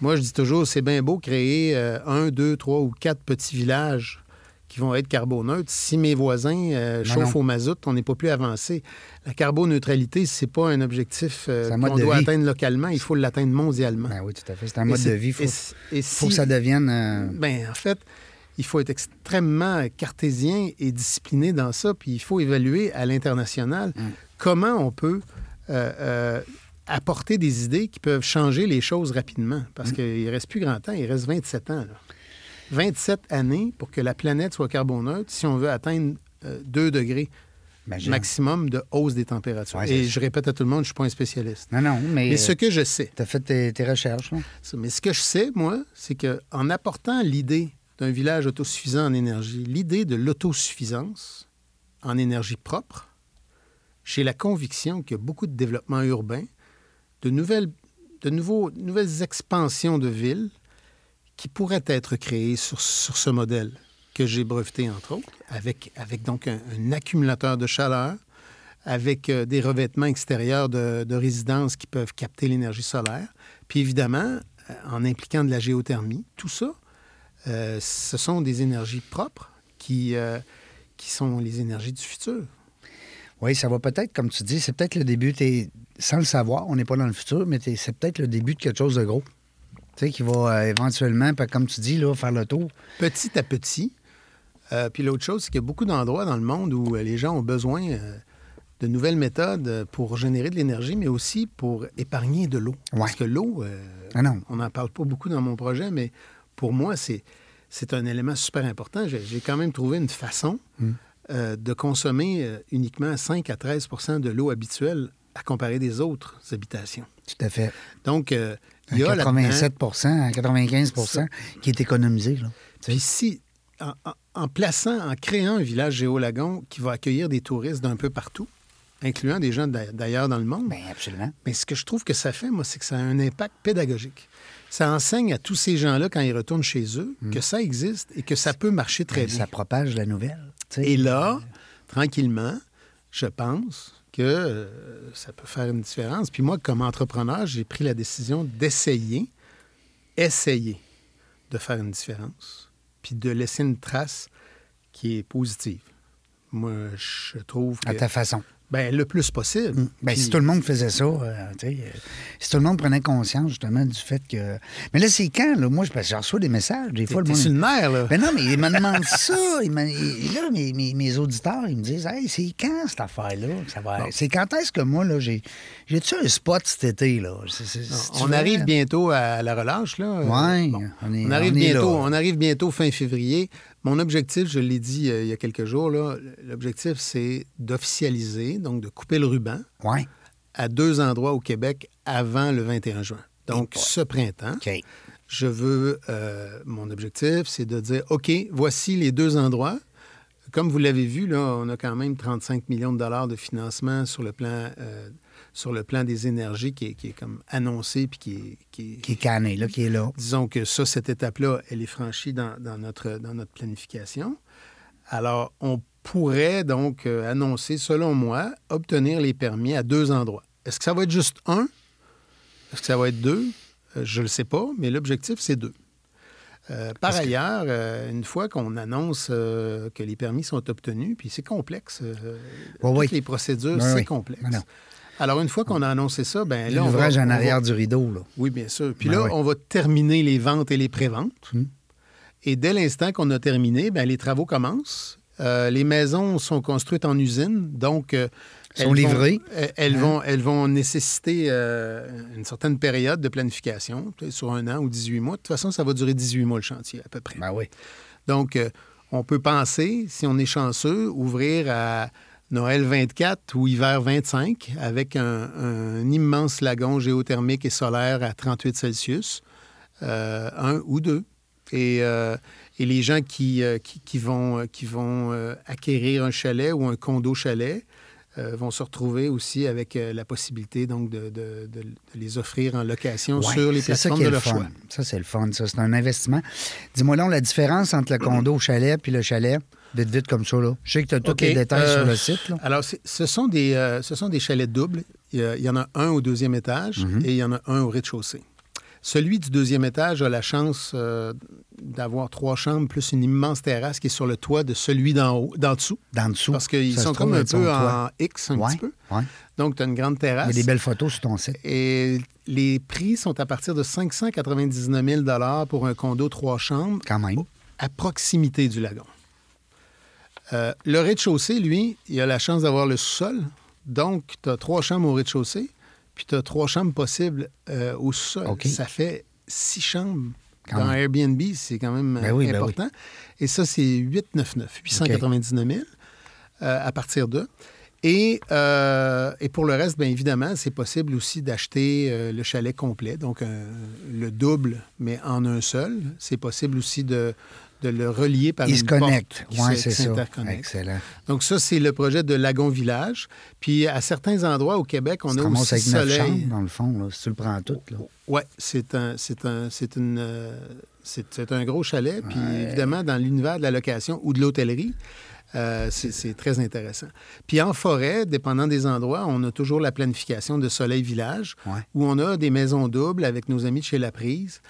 Moi, je dis toujours, c'est bien beau créer euh, un, deux, trois ou quatre petits villages qui vont être carboneutres. Si mes voisins euh, chauffent non. au mazout, on n'est pas plus avancé. La carboneutralité, c'est pas un objectif euh, qu'on doit vie. atteindre localement, il faut l'atteindre mondialement. Ben oui, tout à fait. C'est un mode de vie. Il faut, et faut que ça devienne. euh, ben, en fait, il faut être extrêmement cartésien et discipliné dans ça, puis il faut évaluer à l'international Mm. comment on peut euh, euh, apporter des idées qui peuvent changer les choses rapidement. Parce Mm. qu'il ne reste plus grand temps, il reste 27 ans. là. 27 années pour que la planète soit carboneutre si on veut atteindre 2 degrés imagine. maximum de hausse des températures. Ouais, et je répète à tout le monde, je ne suis pas un spécialiste. Non, non, mais, Mais ce que je sais, tu as fait tes, tes recherches. Mais ce que je sais, moi, c'est qu'en apportant l'idée d'un village autosuffisant en énergie, l'idée de l'autosuffisance en énergie propre, j'ai la conviction qu'il y a beaucoup de développement urbain, de nouvelles, expansions de villes qui pourraient être créées sur, ce modèle que j'ai breveté, entre autres, avec, donc un, accumulateur de chaleur, avec euh, des revêtements extérieurs de, de résidences qui peuvent capter l'énergie solaire. Puis évidemment, euh, en impliquant de la géothermie, tout ça, euh, ce sont des énergies propres qui, euh, qui sont les énergies du futur. Oui, ça va peut-être, comme tu dis, c'est peut-être le début, sans le savoir, on n'est pas dans le futur, mais c'est peut-être le début de quelque chose de gros. Tu sais, qui va euh, éventuellement, comme tu dis, là, faire le tour. Petit à petit. Puis l'autre chose, c'est qu'il y a beaucoup d'endroits dans le monde où les gens ont besoin de nouvelles méthodes pour générer de l'énergie, mais aussi pour épargner de l'eau. Ouais. Parce que l'eau, euh, Ah on n'en parle pas beaucoup dans mon projet, mais pour moi, c'est, c'est un élément super important. J'ai, j'ai quand même trouvé une façon Mm. euh, de consommer euh, uniquement 5 à 13% de l'eau habituelle à comparer des autres habitations. Tout à fait. Donc, euh, il y a là-dedans- 87 à 95% qui est économisé. Là. Puis si, en, en- plaçant, en créant un village géolagon qui va accueillir des touristes d'un peu partout, incluant des gens d'a- d'ailleurs dans le monde, Bien, absolument. mais ce que je trouve que ça fait, moi, c'est que ça a un impact pédagogique. Ça enseigne à tous ces gens-là, quand ils retournent chez eux, que ça existe et que ça peut marcher très Ben, bien. ça propage la nouvelle. Et là, tranquillement, je pense que euh, ça peut faire une différence. Puis moi, comme entrepreneur, j'ai pris la décision d'essayer, essayer de faire une différence, puis de laisser une trace qui est positive. Moi, je trouve que... À ta façon. Ben, le plus possible. Ben, Puis- si tout le monde faisait ça, euh, euh, si tout le monde prenait conscience justement du fait que. Mais là, c'est quand? Là? Moi, je, reçois des messages. Des fois, le monde. sur le nerf, là. Ben non, mais ils me demandent ça. Ils me- ils- là, mes, mes- mes auditeurs, ils me disent Hey, c'est quand cette affaire-là? ça va... C'est quand est-ce que moi, là, j'ai. J'ai-tu un spot cet été, là? C'est- c'est- on arrive bientôt à la relâche, là. Bon. on est- on arrive on est bientôt. là. On arrive bientôt fin février. Mon objectif, je l'ai dit euh, il y a quelques jours, l'objectif, c'est d'officialiser, donc de couper le ruban Ouais. à deux endroits au Québec avant le 21 juin. Donc, Et ce printemps, je veux, euh, mon objectif, c'est de dire, OK, voici les deux endroits. Comme vous l'avez vu, là, on a quand même 35 millions de dollars de financement sur le plan, euh, sur le plan des énergies qui est, qui est comme annoncé puis qui est, qui est- Qui est canné, là, qui est là. disons que ça, cette étape-là, elle est franchie dans, dans notre, dans notre planification. Alors, on pourrait donc euh, annoncer, selon moi, obtenir les permis à deux endroits. Est-ce que ça va être juste un? Est-ce que ça va être deux? Euh, je ne le sais pas, mais l'objectif, c'est deux. Euh, par Parce que- ailleurs, euh, une fois qu'on annonce euh, que les permis sont obtenus, puis c'est complexe, Oui, toutes oui. les procédures, c'est complexe. Alors, une fois qu'on a annoncé ça, ben là, L'ouvrage en va- arrière du rideau, là. oui, bien sûr. Puis Ben là, oui. on va terminer les ventes et les préventes. Hmm. Et dès l'instant qu'on a terminé, ben, les travaux commencent. Euh, les maisons sont construites en usine, donc... euh, Sont elles vont- livrées. elles, elles Hein? vont, elles vont nécessiter euh, une certaine période de planification, peut-être sur un an ou 18 mois. De toute façon, ça va durer 18 mois le chantier, à peu près. Ben oui. Donc, euh, on peut penser, si on est chanceux, ouvrir à Noël 24 ou hiver 25 avec un, immense lagon géothermique et solaire à 38 Celsius, euh, un ou deux. Et, euh, les gens qui, euh, vont, acquérir un chalet ou un condo chalet euh, vont se retrouver aussi avec euh, la possibilité donc de, de- de- de les offrir en location Ouais, sur les ça plateformes est de le leur fun. choix. Ça, c'est le fun. Ça, c'est un investissement. Dis-moi donc la différence entre le condo au chalet puis le chalet. Vite, vite, comme ça, là. Je sais que tu as tous les détails euh, sur le site, là. Alors, ce sont, des, euh, ce sont des chalets doubles. Il y, a- il y en a un au deuxième étage Mhm. et il y en a un au rez-de-chaussée. Celui du deuxième étage a la chance euh, d'avoir trois chambres plus une immense terrasse qui est sur le toit de celui d'en haut, d'en dessous. Dans dessous. Parce qu'ils sont comme un peu toit. en X un Ouais, petit peu. ouais. Donc, tu as une grande Il y terrasse. a des belles photos sur ton site. Et les prix sont à partir de 599 000 pour un condo trois chambres Quand même. à proximité du lagon. Euh, le rez-de-chaussée, lui, il a la chance d'avoir le sous-sol. Donc, tu as trois chambres au rez-de-chaussée, puis tu as trois chambres possibles euh, au. OK. Ça fait six chambres. Quand Dans même. Airbnb, c'est quand même Ben ben important. Et ça, c'est 899, 899 000 euh, à partir d'eux. Et, euh, et pour le reste, bien évidemment, c'est possible aussi d'acheter euh, le chalet complet, donc euh, le double, mais en un seul. C'est possible aussi de, de le relier par Ils une se porte connectent. qui Oui, c'est ça. Excellent. Donc ça, c'est le projet de Lagon Village. Puis à certains endroits au Québec, on a aussi avec soleil. chambres, dans le fond, là, si tu le prends tout. Oui, c'est un, c'est un, c'est une, euh, c'est, un gros chalet. Puis évidemment, dans l'univers de la location ou de l'hôtellerie, euh, c'est, c'est très intéressant. Puis en forêt, dépendant des endroits, on a toujours la planification de Soleil Village, Ouais. où on a des maisons doubles avec nos amis de chez La Prise.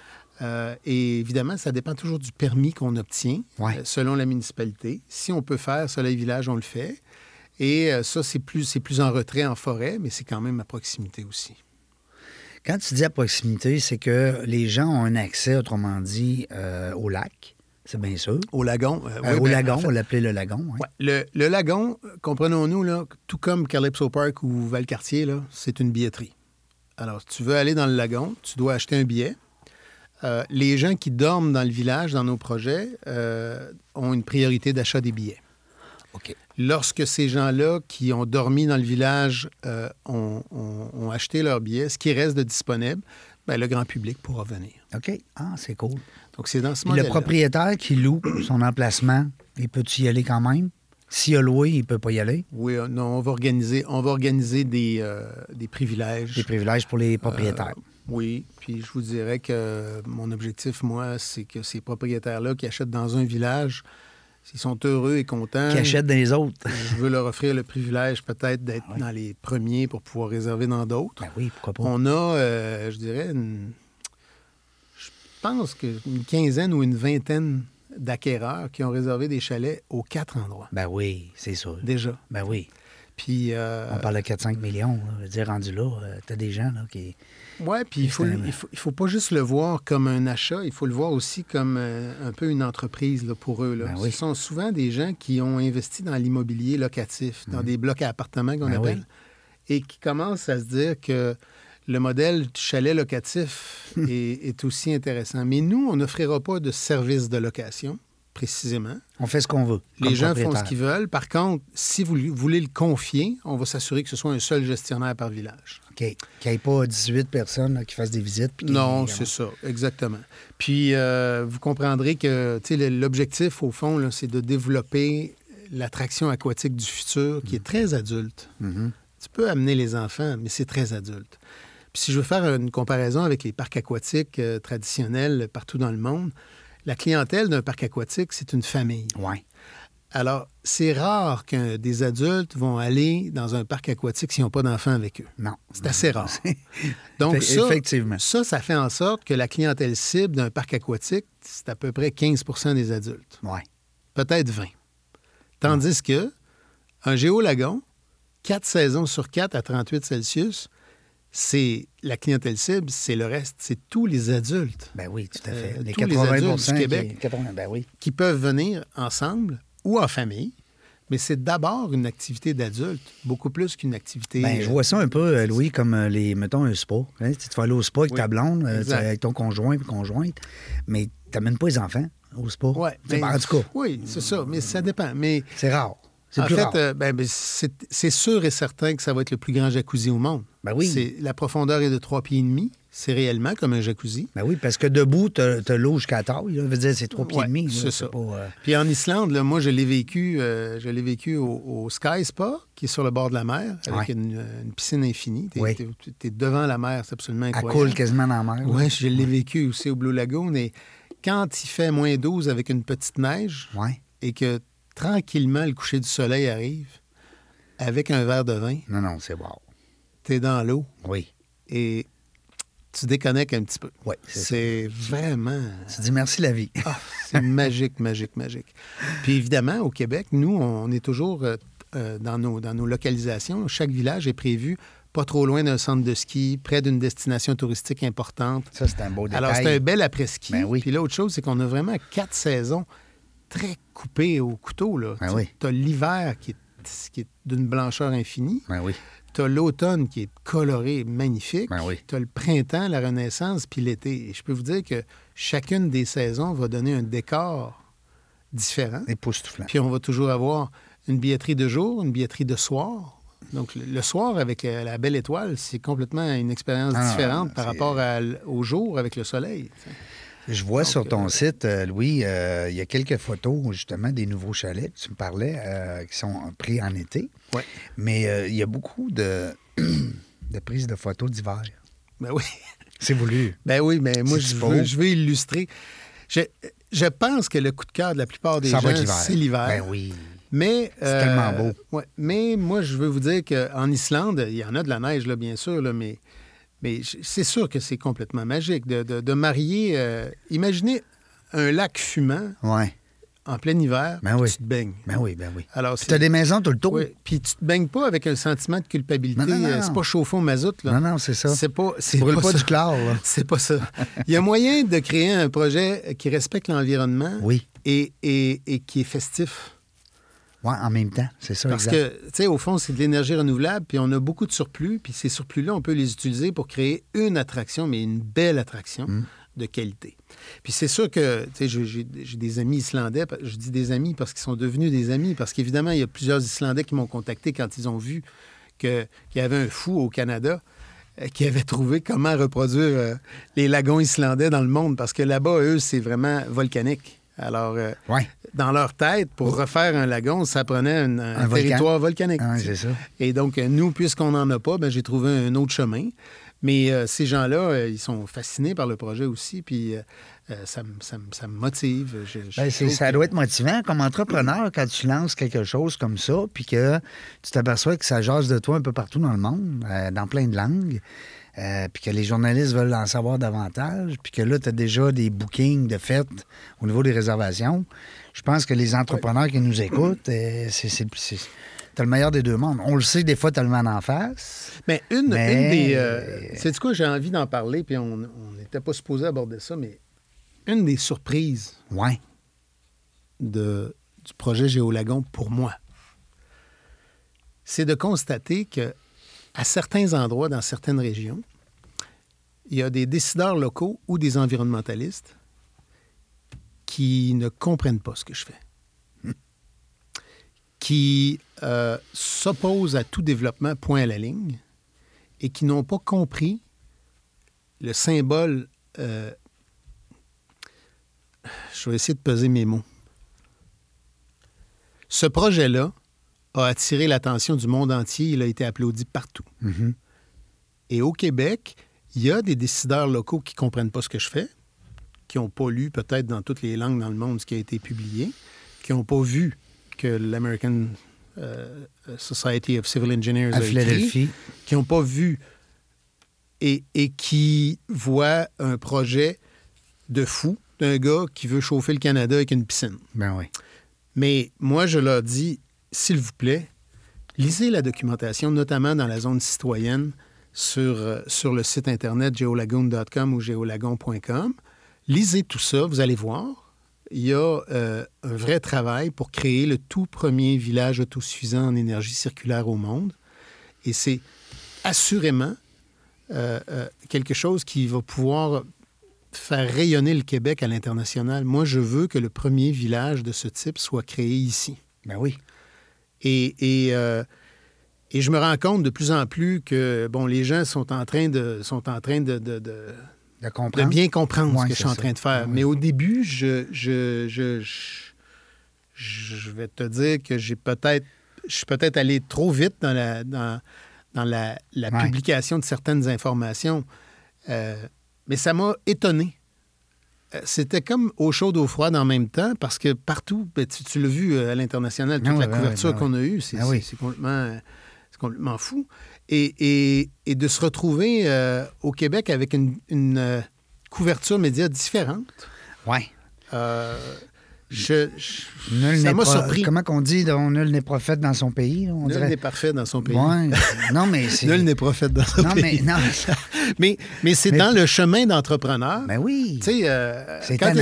Euh, et évidemment, ça dépend toujours du permis qu'on obtient Ouais. euh, selon la municipalité. Si on peut faire Soleil Village, on le fait. Et euh, ça, c'est plus, c'est plus en retrait en forêt, mais c'est quand même à proximité aussi. Quand tu dis à proximité, c'est que les gens ont un accès, autrement dit, au lac. C'est bien sûr. Au lagon. euh, Euh, au ben, lagon, en fait, on va l'appeler le lagon. Ouais, le, le lagon, comprenons-nous, là, tout comme Calypso Park ou Valcartier, c'est une billetterie. Alors, si tu veux aller dans le lagon, tu dois acheter un billet. Euh, les gens qui dorment dans le village, dans nos projets, euh, ont une priorité d'achat des billets. Lorsque ces gens-là qui ont dormi dans le village euh, ont, ont- ont acheté leur billet, ce qui reste de disponible, ben, le grand public pourra venir. OK. Ah, c'est cool. Donc, c'est dans ce le propriétaire qui loue son emplacement, il peut-tu y aller quand même? S'il a loué, il peut pas y aller? Oui, non, on va organiser, on va organiser des, euh, des privilèges. Des privilèges pour les propriétaires. Euh, oui, puis je vous dirais que mon objectif, moi, c'est que ces propriétaires-là qui achètent dans un village, s'ils sont heureux et contents, qui achètent des autres. je veux leur offrir le privilège peut-être d'être dans les premiers pour pouvoir réserver dans d'autres. Ben oui, pourquoi pas. On a, euh, je dirais, une- je pense qu'une quinzaine ou une vingtaine d'acquéreurs qui ont réservé des chalets aux quatre endroits, Ben oui, c'est sûr. déjà. Ben oui. Puis, euh, On parle de 4-5 millions. Là. Je veux dire, rendu là, euh, t'as des gens là, qui. Oui, puis il faut, il, faut, il faut pas juste le voir comme un achat, il faut le voir aussi comme euh, un peu une entreprise là, pour eux. Là. Ben oui. Ce sont souvent des gens qui ont investi dans l'immobilier locatif, dans des blocs à appartements qu'on Mhm. Ben appelle, oui. et qui commencent à se dire que le modèle du chalet locatif est, est aussi intéressant. Mais nous, on n'offrira pas de service de location, précisément. On fait ce qu'on veut. Les gens font ce qu'ils veulent. Par contre, si vous voulez le confier, on va s'assurer que ce soit un seul gestionnaire par village. OK. Qu'il n'y ait pas 18 personnes là, qui fassent des visites. Non, c'est ça, exactement. Puis, euh, vous comprendrez que l'objectif, au fond, c'est de développer l'attraction aquatique du futur, qui est très adulte. Mhm. Tu peux amener les enfants, mais c'est très adulte. Puis, si je veux faire une comparaison avec les parcs aquatiques euh, traditionnels partout dans le monde, la clientèle d'un parc aquatique, c'est une famille. Ouais. Alors, c'est rare que des adultes vont aller dans un parc aquatique s'ils n'ont pas d'enfants avec eux. Non. C'est assez rare. Donc, ça, effectivement. ça, ça fait en sorte que la clientèle cible d'un parc aquatique, c'est à peu près 15% des adultes, Ouais. peut-être 20. Tandis que un géolagon, 4 saisons sur 4 à 38 Celsius, c'est la clientèle cible, c'est le reste, c'est tous les adultes Ben oui, tout à fait. Euh, les tous les 80 adultes du qui- Québec. 80, ben oui. qui peuvent venir ensemble ou en famille, mais c'est d'abord une activité d'adulte, beaucoup plus qu'une activité... Ben, je vois ça un peu, euh, Louis, comme euh, les, mettons, un spa. Hein, Tu vas aller au spa avec Oui, ta blonde, avec ton conjoint et conjointe, mais tu n'amènes pas les enfants. au spa? Pas- en tout cas, Oui, c'est ça, mais ça dépend. Mais c'est rare. C'est en plus fait, euh, ben, ben, c'est sûr et certain que ça va être le plus grand jacuzzi au monde. Ben oui. La profondeur est de 3 pieds et demi. C'est réellement comme un jacuzzi. Ben oui, parce que debout, t'as as, l'eau jusqu'à taille. là. Dire c'est trois pieds Ouais, et demi. c'est ça. pas, euh, Puis en Islande, là, moi, je l'ai vécu, euh, je l'ai vécu au, au Sky Spa, qui est sur le bord de la mer, avec Ouais. une, une piscine infinie. T'es- t'es devant la mer, c'est absolument Elle incroyable. coule quasiment dans la mer. Oui, je l'ai vécu aussi au Blue Lagoon. Et quand il fait moins 12 avec une petite neige et que tranquillement le coucher du soleil arrive, avec un verre de vin, Non, non, c'est wow. t'es dans l'eau Oui. et tu déconnectes un petit peu. Oui, c'est vraiment... Tu dis merci la vie. Ah, c'est magique, magique, magique. Puis évidemment, au Québec, nous, on est toujours euh, euh, dans, nos, dans nos localisations. Chaque village est prévu pas trop loin d'un centre de ski, près d'une destination touristique importante. Ça, c'est un beau détail. Alors, c'est un bel après-ski. Ben oui. Puis l'autre chose, c'est qu'on a vraiment quatre saisons très coupées au couteau. Là. Ben Tu oui. as l'hiver qui est, qui est d'une blancheur infinie. Ben oui. Tu as l'automne qui est coloré, magnifique. Ben oui. Tu as le printemps, la renaissance, puis l'été. Et je peux vous dire que chacune des saisons va donner un décor différent. Époustouflant. Puis on va toujours avoir une billetterie de jour, une billetterie de soir. Donc le- soir avec euh, la belle étoile, c'est complètement une expérience Ah, différente par rapport à au jour avec le soleil. Je vois Donc, sur ton euh, site, euh, Louis, euh, il y a quelques photos justement des nouveaux chalets que tu me parlais qui sont pris en été. Ouais. Mais il y a beaucoup de, de prises de photos d'hiver. Ben oui. C'est voulu. Ben oui, mais moi, je veux, je veux illustrer. Je, je pense que le coup de cœur de la plupart des Ça gens, c'est l'hiver. Ben oui. Mais C'est tellement beau. ouais, mais moi, je veux vous dire qu'en Islande, il y en a de la neige, là, bien sûr, là, mais, mais c'est sûr que c'est complètement magique de, de- de marier. euh, imaginez un lac fumant Ouais. en plein hiver, Ben oui. tu te baignes. Ben oui, ben oui. Alors, Puis t'as des maisons tout le tour. oui, puis tu te baignes pas avec un sentiment de culpabilité. Euh, C'est pas chauffé au mazout. Là. Non, non, c'est ça. C'est pas, c'est Tu pas pas du chlore, là. C'est pas ça. Il y a moyen de créer un projet qui respecte l'environnement Oui. et, et- et qui est festif. Ouais, en même temps. C'est ça, Parce exact. que, tu sais, au fond, c'est de l'énergie renouvelable, puis on a beaucoup de surplus, puis ces surplus-là, on peut les utiliser pour créer une attraction, mais une belle attraction Mm. de qualité. Puis c'est sûr que, tu sais, j'ai- des amis islandais, je dis des amis parce qu'ils sont devenus des amis, parce qu'évidemment, il y a plusieurs Islandais qui m'ont contacté quand ils ont vu qu'il y avait un fou au Canada euh, qui avait trouvé comment reproduire euh, les lagons islandais dans le monde, parce que là-bas, eux, c'est vraiment volcanique. Alors, euh, Ouais. dans leur tête, pour refaire un lagon, ça prenait un, un Un volcan. territoire volcanique. Ah, ça. Et donc, euh, nous, puisqu'on n'en a pas, ben, j'ai trouvé un autre chemin. Mais euh, ces gens-là, euh, ils sont fascinés par le projet aussi, puis euh, ça, me- ça me- ça me motive. Je- je Ben, ça doit être motivant comme entrepreneur quand tu lances quelque chose comme ça, puis que tu t'aperçois que ça jase de toi un peu partout dans le monde, dans plein de langues, euh, puis que les journalistes veulent en savoir davantage, puis que là, tu as déjà des bookings de fêtes au niveau des réservations. Je pense que les entrepreneurs qui nous écoutent, euh, c'est. c'est- c'est- T'as le meilleur des deux mondes. On le sait, des fois, t'as le en face. Mais une, Mais- une des. Euh, sais-tu quoi, j'ai envie d'en parler, puis on on n'était pas supposé aborder ça, mais une des surprises Ouais. de, du projet Géolagon pour moi, c'est de constater que à certains endroits, dans certaines régions, il y a des décideurs locaux ou des environnementalistes qui ne comprennent pas ce que je fais, qui euh, s'opposent à tout développement point à la ligne et qui n'ont pas compris le symbole. euh, je vais essayer de peser mes mots. Ce projet-là a attiré l'attention du monde entier. Il a été applaudi partout. Mhm. Et au Québec, il y a des décideurs locaux qui ne comprennent pas ce que je fais, qui n'ont pas lu peut-être dans toutes les langues dans le monde ce qui a été publié, qui n'ont pas vu que l'American euh, Society of Civil Engineers À a écrit, qui n'ont pas vu et, et qui voient un projet de fou d'un gars qui veut chauffer le Canada avec une piscine. Ben oui. Mais moi, je leur dis, s'il vous plaît, lisez la documentation, notamment dans la zone citoyenne sur, euh, le site internet geolagoon.com ou geolagon.com. Lisez tout ça, vous allez voir. Il y a euh, un vrai travail pour créer le tout premier village autosuffisant en énergie circulaire au monde. Et c'est assurément euh, quelque chose qui va pouvoir faire rayonner le Québec à l'international, moi, je veux que le premier village de ce type soit créé ici. Ben oui. Et, et, euh, et je me rends compte de plus en plus que, bon, les gens sont en train de, sont en train de, de, de, De comprendre. bien comprendre Ouais, ce que je suis en train de faire. Oui. Mais au début, je, je, je, je, je vais te dire que j'ai peut-être, je suis peut-être allé trop vite dans la, dans, dans la, la Ouais. publication de certaines informations. Euh, mais ça m'a étonné. Euh, C'était comme eau chaude, eau froide en même temps, parce que partout, ben, tu, tu l'as vu euh, à l'international, toute Ah oui, la ben oui, couverture ben qu'on a eue, c'est Ah oui. c'est- complètement, fou. Et, et- et de se retrouver euh, au Québec avec une, une, euh, couverture média différente, euh, je, je- Nul ça m'a surpris. Comment qu'on dit, donc, nul n'est prophète dans son pays, on Nul dirait. n'est parfait dans son pays. Ouais. Non, mais c'est. Nul n'est prophète dans son Non, mais pays. non. Mais, mais c'est Mais- dans le chemin d'entrepreneur. Ben oui. Tu sais, euh, C'est quand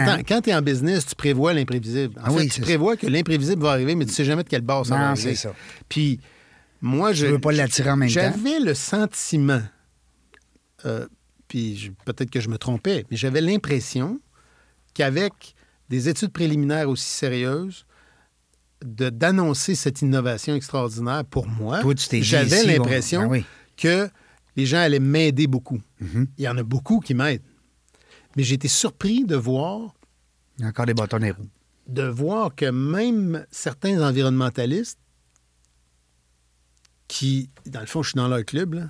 tu es, en business, tu prévois l'imprévisible. En Ah fait, oui, tu prévois que l'imprévisible va arriver, mais tu sais jamais de quelle base ça va arriver. c'est ça. Puis, moi, je. veux pas l'attirer en même temps. J'avais le sentiment, euh, puis je- peut-être que je me trompais, mais j'avais l'impression qu'avec des études préliminaires aussi sérieuses, de- d'annoncer cette innovation extraordinaire pour moi, j'avais l'impression bon, ben oui. que les gens allaient m'aider beaucoup. Mhm. Il y en a beaucoup qui m'aident. Mais j'ai été surpris de voir, Il y a encore des bâtons des roues. de voir que même certains environnementalistes qui, dans le fond, je suis dans leur club, là,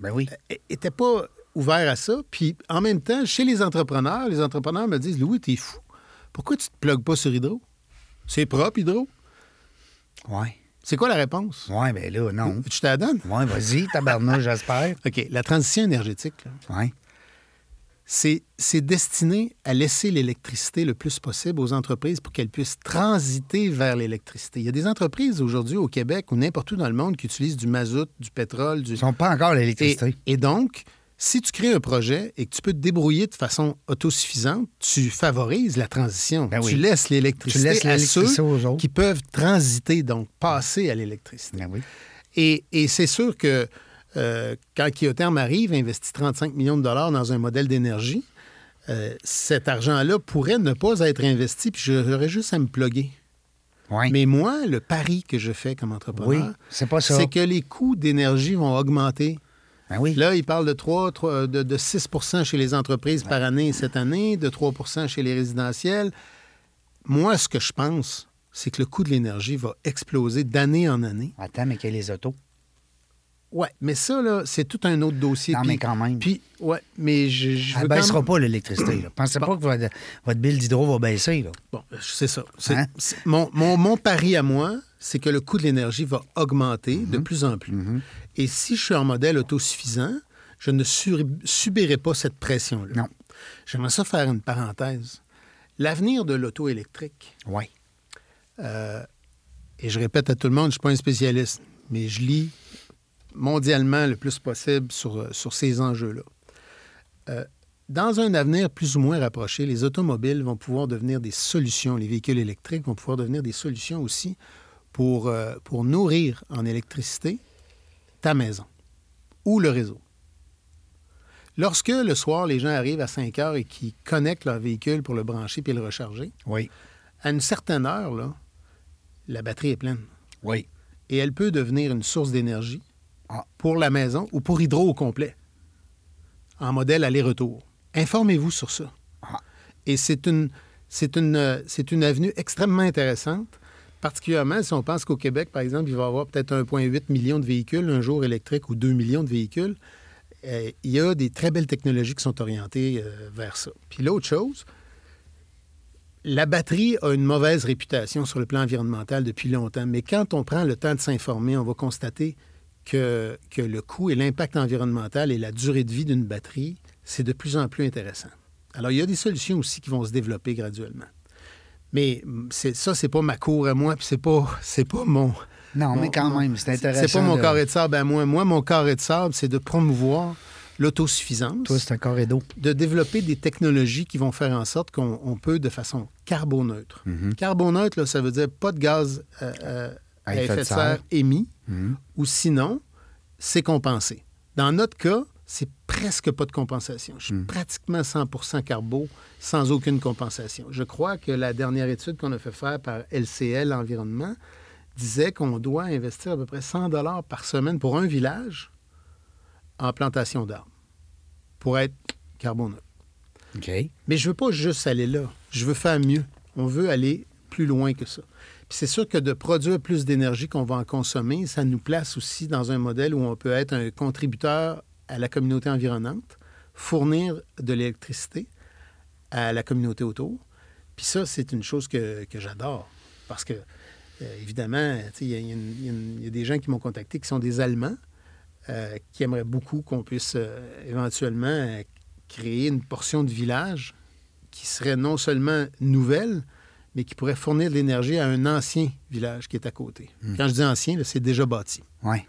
Ben oui. n'étaient pas ouverts à ça. Puis en même temps, chez les entrepreneurs, les entrepreneurs me disent Louis, t'es fou. Pourquoi tu te plugues pas sur Hydro? C'est propre, Hydro? Ouais. C'est quoi la réponse? Ouais, ben là, non. Tu te la donnes? Ouais, vas-y, tabarnouche, j'espère. OK. La transition énergétique, là, Ouais. c'est destiné à laisser l'électricité le plus possible aux entreprises pour qu'elles puissent transiter vers l'électricité. Il y a des entreprises aujourd'hui au Québec ou n'importe où dans le monde qui utilisent du mazout, du pétrole, du... Ils sont pas encore Et, l'électricité. et donc, si tu crées un projet et que tu peux te débrouiller de façon autosuffisante, tu favorises la transition. Ben oui. Tu laisses Tu l'électricité laisses à ceux aux autres. qui peuvent transiter, donc passer à l'électricité. Ben oui. Et, et c'est sûr que euh, quand Kyotherm arrive, investit 35 millions de dollars dans un modèle d'énergie, euh, cet argent-là pourrait ne pas être investi, puis j'aurais juste à me plugger. Ouais. Mais moi, le pari que je fais comme entrepreneur, c'est que les coûts d'énergie vont augmenter. Ben oui. Là, il parle de 3, 3 de, de 6% chez les entreprises par année cette année, de 3% chez les résidentiels. Moi, ce que je pense, c'est que le coût de l'énergie va exploser d'année en année. Attends, mais qu'il y a les autos? Ouais, mais ça, là, c'est tout un autre dossier. Non, mais quand même. Puis, ouais, mais je, je Elle veux ne baissera même- pas l'électricité. Pensez pas que votre, votre bill d'hydro va baisser. Là. Bon, c'est ça. C'est- Hein? c'est- mon, mon- mon pari à moi, c'est que le coût de l'énergie va augmenter de Mhm. plus en plus. Et si je suis en modèle autosuffisant, je ne subirai pas cette pression-là. Non. J'aimerais ça faire une parenthèse. L'avenir de l'auto électrique, Oui. et je répète à tout le monde, je ne suis pas un spécialiste, mais je lis mondialement le plus possible sur, euh, sur ces enjeux-là. Euh, dans un avenir plus ou moins rapproché, les automobiles vont pouvoir devenir des solutions, les véhicules électriques vont pouvoir devenir des solutions aussi pour, euh, pour nourrir en électricité ta maison ou le réseau. Lorsque le soir, les gens arrivent à 5 heures et qu'ils connectent leur véhicule pour le brancher puis le recharger, Oui. à une certaine heure, là, la batterie est pleine Oui. et elle peut devenir une source d'énergie Ah. pour la maison ou pour Hydro au complet, en modèle aller-retour. Informez-vous sur ça. Ah. Et c'est une, c'est une, euh, c'est une avenue extrêmement intéressante, particulièrement si on pense qu'au Québec, par exemple, il va y avoir peut-être 1,8 million de véhicules un jour électriques ou 2 millions de véhicules. Euh, il y a des très belles technologies qui sont orientées euh, vers ça. Puis l'autre chose, la batterie a une mauvaise réputation sur le plan environnemental depuis longtemps, mais quand on prend le temps de s'informer, on va constater que, que le coût et l'impact environnemental et la durée de vie d'une batterie, c'est de plus en plus intéressant. Alors, il y a des solutions aussi qui vont se développer graduellement. Mais mm, ça, c'est pas ma cour à moi, puis c'est pas, c'est pas mon... Non, mais mon- quand mon- même, c'est intéressant. C'est pas mon de- carré de sable à moi. Moi, mon carré de sable, c'est de promouvoir l'autosuffisance Toi, c'est un carré d'eau. de développer des technologies qui vont faire en sorte qu'on on peut, de façon carboneutre. Mhm. Carboneutre, là, ça veut dire pas de gaz euh, euh, à, effet de serre émis, Mhm. ou sinon, c'est compensé. Dans notre cas, c'est presque pas de compensation. Je suis Hmm. pratiquement 100% carbo sans aucune compensation. Je crois que la dernière étude qu'on a fait faire par LCL Environnement disait qu'on doit investir à peu près 100 dollars par semaine pour un village en plantation d'arbres pour être carboneutre. OK. Mais je veux pas juste aller là. Je veux faire mieux. On veut aller plus loin que ça. Puis c'est sûr que de produire plus d'énergie qu'on va en consommer, ça nous place aussi dans un modèle où on peut être un contributeur à la communauté environnante, fournir de l'électricité à la communauté autour. Puis ça, c'est une chose que, que j'adore. Parce que, euh, évidemment, il y, y a y des gens qui m'ont contacté qui sont des Allemands, euh, qui aimeraient beaucoup qu'on puisse euh, éventuellement créer une portion de village qui serait non seulement nouvelle, mais qui pourrait fournir de l'énergie à un ancien village qui est à côté. Quand je dis ancien, c'est déjà bâti. Ouais.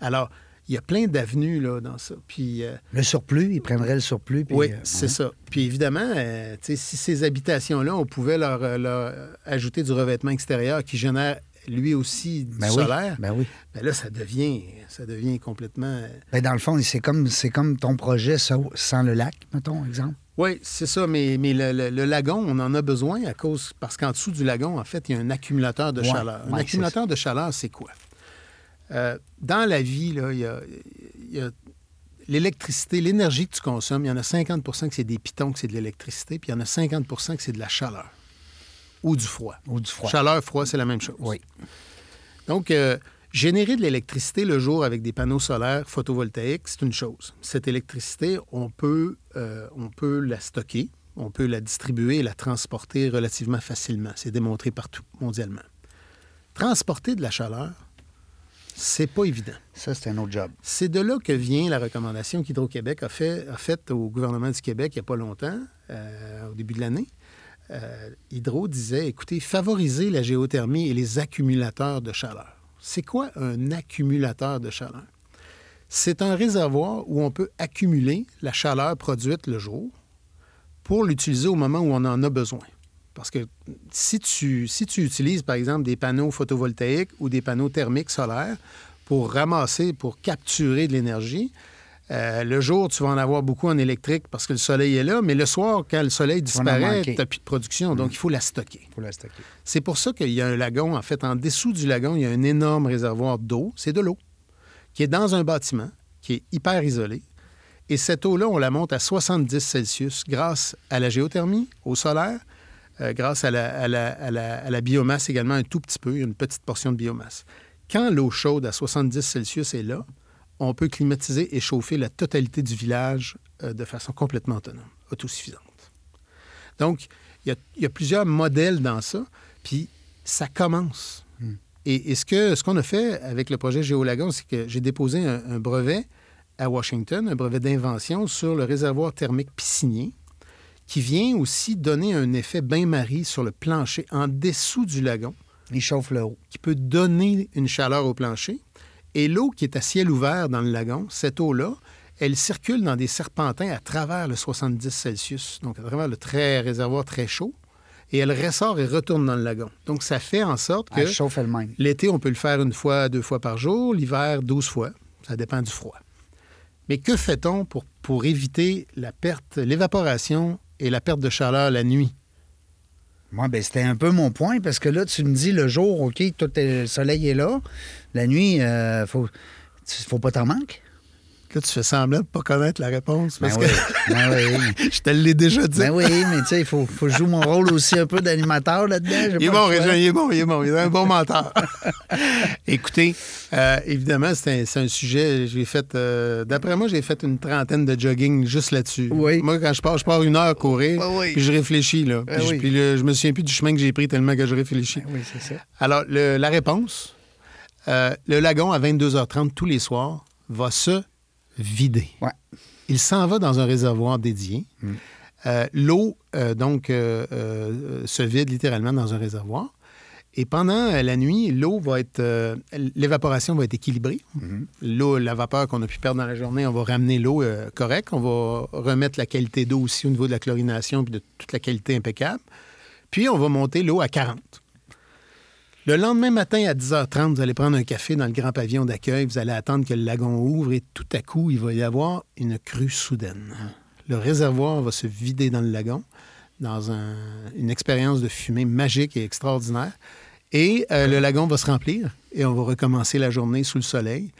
Alors, il y a plein d'avenues là, dans ça. Puis, euh, Le surplus, ils prendraient le surplus. puis, oui, euh, c'est ouais. ça. Puis évidemment, euh, si ces habitations-là, on pouvait leur, leur, ajouter du revêtement extérieur qui génère lui aussi du Ben oui. solaire, Ben oui. ben là, ça devient, ça devient complètement... Ben, dans le fond, c'est comme, c'est comme ton projet sans, le lac, mettons, exemple. Oui, c'est ça, mais, mais le, le- le lagon, on en a besoin à cause parce qu'en dessous du lagon, en fait, il y a un accumulateur de Ouais, chaleur. Un accumulateur de chaleur, c'est quoi? Euh, dans la vie, là, il y a, il y a l'électricité, l'énergie que tu consommes, il y en a 50% que c'est des pitons, que c'est de l'électricité, puis il y en a 50% que c'est de la chaleur ou du froid. Ou du froid. Chaleur, froid, c'est la même chose. Oui. Donc, euh, générer de l'électricité le jour avec des panneaux solaires photovoltaïques, c'est une chose. Cette électricité, on peut, euh, on peut la stocker, on peut la distribuer et la transporter relativement facilement. C'est démontré partout, mondialement. Transporter de la chaleur, c'est pas évident. Ça, c'est un autre job. C'est de là que vient la recommandation qu'Hydro-Québec a, fait, a faite au gouvernement du Québec il n'y a pas longtemps, euh, au début de l'année. Euh, Hydro disait, écoutez, favorisez la géothermie et les accumulateurs de chaleur. C'est quoi un accumulateur de chaleur? C'est un réservoir où on peut accumuler la chaleur produite le jour pour l'utiliser au moment où on en a besoin. Parce que si tu, si tu utilises, par exemple, des panneaux photovoltaïques ou des panneaux thermiques solaires pour ramasser, pour capturer de l'énergie, euh, le jour, tu vas en avoir beaucoup en électrique parce que le soleil est là, mais le soir, quand le soleil disparaît, tu n'as plus de production, donc il faut la stocker. Pour la stocker. C'est pour ça qu'il y a un lagon. En fait, en dessous du lagon, il y a un énorme réservoir d'eau. C'est de l'eau qui est dans un bâtiment, qui est hyper isolé. Et cette eau-là, on la monte à 70 Celsius grâce à la géothermie, au solaire, euh, grâce à la, à la- à la- à la biomasse également, un tout petit peu, une petite portion de biomasse. Quand l'eau chaude à 70 Celsius est là, on peut climatiser et chauffer la totalité du village euh, de façon complètement autonome, autosuffisante. Donc, il y a, il y a plusieurs modèles dans ça, puis ça commence. Et, et ce que ce qu'on a fait avec le projet Géolagon, c'est que j'ai déposé un, un brevet à Washington, un brevet d'invention sur le réservoir thermique piscinier, qui vient aussi donner un effet bain-marie sur le plancher en dessous du lagon, Il chauffe le haut. qui peut donner une chaleur au plancher. Et l'eau qui est à ciel ouvert dans le lagon, cette eau-là, elle circule dans des serpentins à travers le 70 Celsius, donc à travers le très réservoir très chaud, et elle ressort et retourne dans le lagon. Donc ça fait en sorte que Elle chauffe elle-même. l'été, on peut le faire une fois, deux fois par jour, l'hiver, 12 fois. Ça dépend du froid. Mais que fait-on pour, pour éviter la perte, l'évaporation et la perte de chaleur la nuit? Moi, ben, c'était un peu mon point, parce que là, tu me dis le jour, OK, tout le soleil est là. La nuit, il faut, tu- faut pas t'en manquer. Là, tu fais semblant de ne pas connaître la réponse. Parce Ben que oui, ben oui. je te l'ai déjà dit. Ben oui, mais tu sais, il faut, faut jouer mon rôle aussi un peu d'animateur là-dedans. Il est bon. Régent, il est bon, il est bon. Il est un bon menteur. Écoutez, euh, évidemment, c'est un, c'est un sujet, j'ai fait, euh, d'après moi, j'ai fait une trentaine de jogging juste là-dessus. Oui. Moi, quand je pars, je pars une heure courir, Ben puis je réfléchis, là. Ben Puis, je, puis le- je me souviens plus du chemin que j'ai pris tellement que je réfléchis. Ben oui, c'est ça. Alors, le- la réponse, euh, le lagon, à 22h30 tous les soirs, va se Ouais. Il s'en va dans un réservoir dédié. Mm. Euh, L'eau, euh, donc, euh, se vide littéralement dans un réservoir. Et pendant la nuit, l'eau va être. L'évaporation va être équilibrée. Mm-hmm. L'eau, la vapeur qu'on a pu perdre dans la journée, on va ramener l'eau euh, correcte. On va remettre la qualité d'eau aussi au niveau de la chlorination puis de toute la qualité impeccable. Puis, on va monter l'eau à 40. Le lendemain matin, à 10h30, vous allez prendre un café dans le grand pavillon d'accueil. Vous allez attendre que le lagon ouvre et tout à coup, il va y avoir une crue soudaine. Le réservoir va se vider dans le lagon dans un- une expérience de fumée magique et extraordinaire. Et euh, le lagon va se remplir et on va recommencer la journée sous le soleil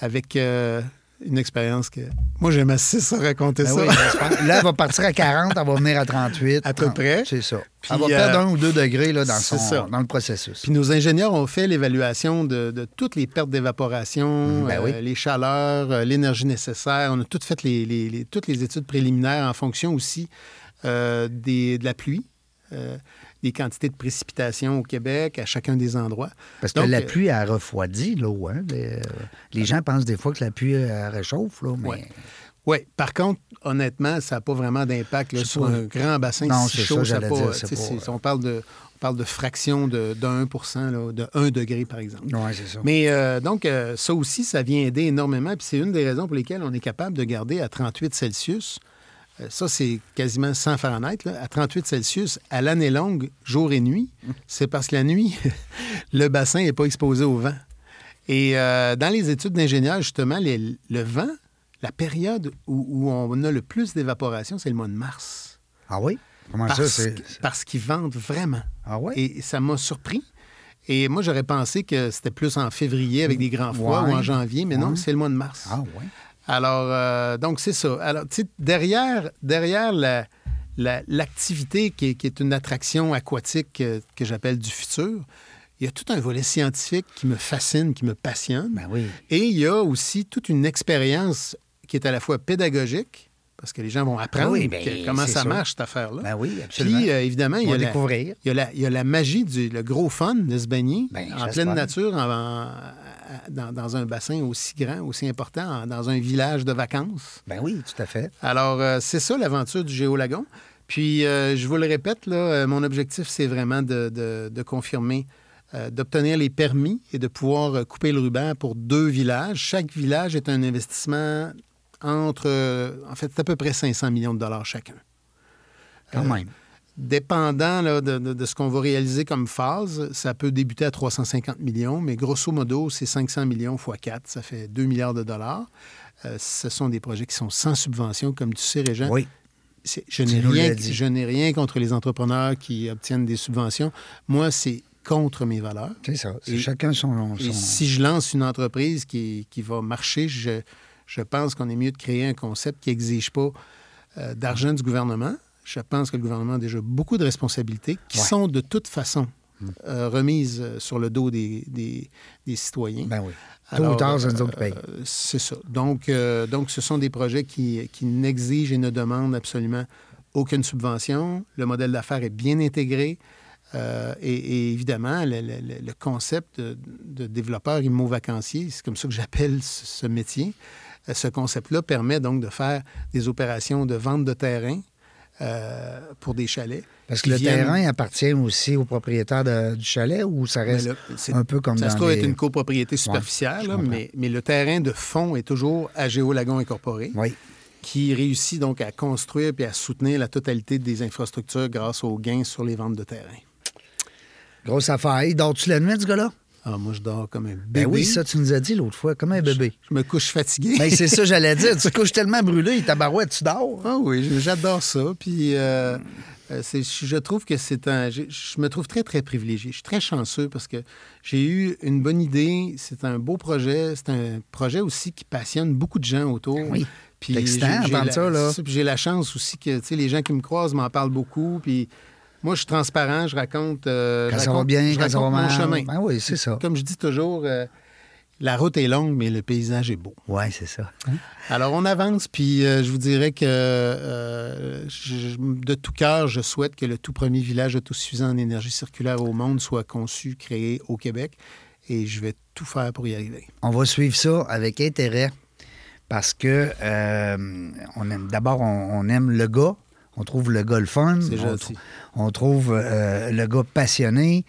avec euh, une expérience que... Moi, j'aime assez ça raconter Ben ça. oui, là, elle va partir à 40, elle va venir à 38. À peu 30. près. C'est ça. Puis, elle va euh, perdre un ou deux degrés là, dans, son, ça. dans le processus. Puis nos ingénieurs ont fait l'évaluation de, de toutes les pertes d'évaporation, ben euh, oui. les chaleurs, euh, l'énergie nécessaire. On a toutes fait les, les- les- toutes les études préliminaires en fonction aussi euh, des- de la pluie, euh, des quantités de précipitations au Québec, à chacun des endroits. Parce que Donc, la euh, pluie, elle refroidit l'eau. Hein? Les, euh, les gens pensent des fois que la pluie elle réchauffe, là, mais Ouais. Oui, par contre, honnêtement, ça n'a pas vraiment d'impact sur pas- un grand bassin Non, si chaud. ça, ça a pas- dire, pas- On parle de, on parle de fraction de, de 1 là, de 1 degré, par exemple. ouais, c'est ça. Mais euh, donc, euh, ça aussi, ça vient aider énormément. Puis c'est une des raisons pour lesquelles on est capable de garder à 38 Celsius. Euh, ça, c'est quasiment 100 Fahrenheit. là, à 38 Celsius, à l'année longue, jour et nuit, c'est parce que la nuit, le bassin n'est pas exposé au vent. Et euh, dans les études d'ingénieurs, justement, les- le vent, la période où, où on a le plus d'évaporation, c'est le mois de mars. Ah oui? Comment ça? Parce, C'est... parce qu'ils vendent vraiment. Ah oui? Et ça m'a surpris. Et moi, j'aurais pensé que c'était plus en février avec des grands froids Ouais. ou en janvier, mais non, c'est le mois de mars. Ah oui? Alors, euh, donc, c'est ça. Alors, tu sais, derrière, derrière la- la- l'activité qui, est- qui est une attraction aquatique euh, que j'appelle du futur, il y a tout un volet scientifique qui me fascine, qui me passionne. Ben oui. Et il y a aussi toute une expérience qui est à la fois pédagogique, parce que les gens vont apprendre Oui, ben, que- comment ça sûr. marche, cette affaire-là. Ben oui, absolument. Puis, euh, évidemment, il y, a la, découvrir. il, y a la, il y a la magie du le gros fun de se baigner Ben, en j'espère. pleine nature, en- en- dans, dans un bassin aussi grand, aussi important, dans un village de vacances. Ben oui, tout à fait. Alors, euh, c'est ça l'aventure du Géolagon. Puis, euh, je vous le répète, là, euh, mon objectif, c'est vraiment de, de- de confirmer, euh, d'obtenir les permis et de pouvoir couper le ruban pour deux villages. Chaque village est un investissement entre, en fait, c'est à peu près 500 millions de dollars chacun. Quand même. Dépendant là, de, de- de ce qu'on va réaliser comme phase, ça peut débuter à 350 millions, mais grosso modo, c'est 500 millions x 4, ça fait 2 milliards de dollars. Euh, ce sont des projets qui sont sans subvention, comme tu sais, Régent. Oui. Je n'ai rien, l'as dit. je n'ai rien contre les entrepreneurs qui obtiennent des subventions. Moi, c'est contre mes valeurs. C'est ça. C'est Et- chacun son. Et si je lance une entreprise qui, qui va marcher, je, je pense qu'on est mieux de créer un concept qui n'exige pas euh, d'argent du gouvernement. Je pense que le gouvernement a déjà beaucoup de responsabilités qui Ouais. sont de toute façon euh, remises euh, sur le dos des, des- des citoyens. Ben oui. Tôt ou tard, c'est nous autres qui euh, c'est ça. Donc, euh, donc, ce sont des projets qui, qui n'exigent et ne demandent absolument aucune subvention. Le modèle d'affaires est bien intégré. Euh, et, et évidemment, le, le- le- le concept de, de développeur immo-vacancier, c'est comme ça que j'appelle ce, ce métier. Euh, Ce concept-là permet donc de faire des opérations de vente de terrain euh, pour des chalets. Parce que le viennent- terrain appartient aussi au propriétaire de- du chalet ou ça Mais reste là, un peu comme ça dans se trouve les... être une copropriété superficielle, là, mais, mais le terrain de fond est toujours à Géolagon Incorporé. Oui. qui réussit donc à construire puis à soutenir la totalité des infrastructures grâce aux gains sur les ventes de terrain. Grosse affaire. Il dors-tu la nuit, ce gars-là? Ah, moi, je dors comme un bébé. Ben oui, ça, tu nous as dit l'autre fois, comme un bébé. Je me couche fatigué. Ben, c'est ça, j'allais dire. Tu te couches tellement brûlé, ta barouette, tu dors. Ah oui, j'adore ça. Puis euh, euh, je trouve que c'est un. Je, je me trouve très, très privilégié. Je suis très chanceux parce que j'ai eu une bonne idée. C'est un beau projet. C'est un projet aussi qui passionne beaucoup de gens autour. Oui. Puis j'ai- la- ça, là. j'ai la chance aussi que tu sais, les gens qui me croisent m'en parlent beaucoup. Puis moi, je suis transparent. Je raconte. euh, Quand je ça va raconte- bien, je quand ça va raconte mon mal. chemin. Ben oui, c'est ça. Comme je dis toujours, euh, la route est longue, mais le paysage est beau. Oui, c'est ça. Alors, on avance, puis euh, je vous dirais que euh, je- de tout cœur, je souhaite que le tout premier village autosuffisant en énergie circulaire au monde soit conçu, créé au Québec, et je vais tout faire pour y arriver. On va suivre ça avec intérêt parce que euh, on aime d'abord on, on aime le gars. On trouve le gars le fun. On, trouve euh, le gars passionné.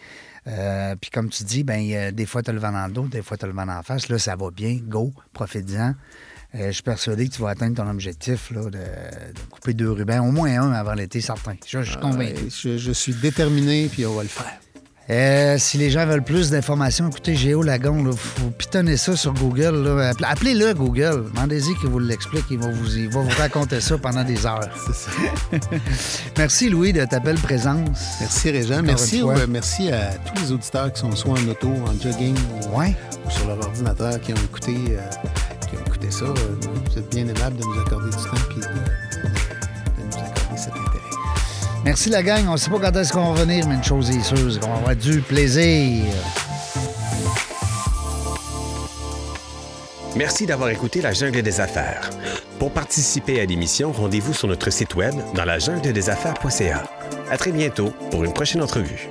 Euh, Puis comme tu dis, ben, des fois, tu as le vent dans le dos, des fois, tu as le vent la face. Là, ça va bien. Go, profite-en. Euh, je suis persuadé que tu vas atteindre ton objectif là, de, de couper deux rubans, au moins un avant l'été, certain. Je, je suis convaincu. Ouais, je, je suis déterminé, puis on va le faire. Euh, si les gens veulent plus d'informations, écoutez, Géo Lagon, il faut pitonner ça sur Google. là. Appelez- Appelez-le Google. Demandez-y qu'il vous l'explique. Il va vous, il va vous raconter ça pendant des heures. C'est ça. Merci, Louis, de ta belle présence. Merci, Régent. Encore Merci, fois. euh, merci à tous les auditeurs qui sont soit en auto, en jogging ou, Ouais. ou sur leur ordinateur qui ont écouté, euh, qui ont écouté ça. Vous êtes bien aimable de nous accorder du temps Merci, la gang. On ne sait pas quand est-ce qu'on va revenir, mais une chose est sûre, c'est qu'on va avoir du plaisir. Merci d'avoir écouté La Jungle des Affaires. Pour participer à l'émission, rendez-vous sur notre site web dans la jungle des affaires.ca. À très bientôt pour une prochaine entrevue.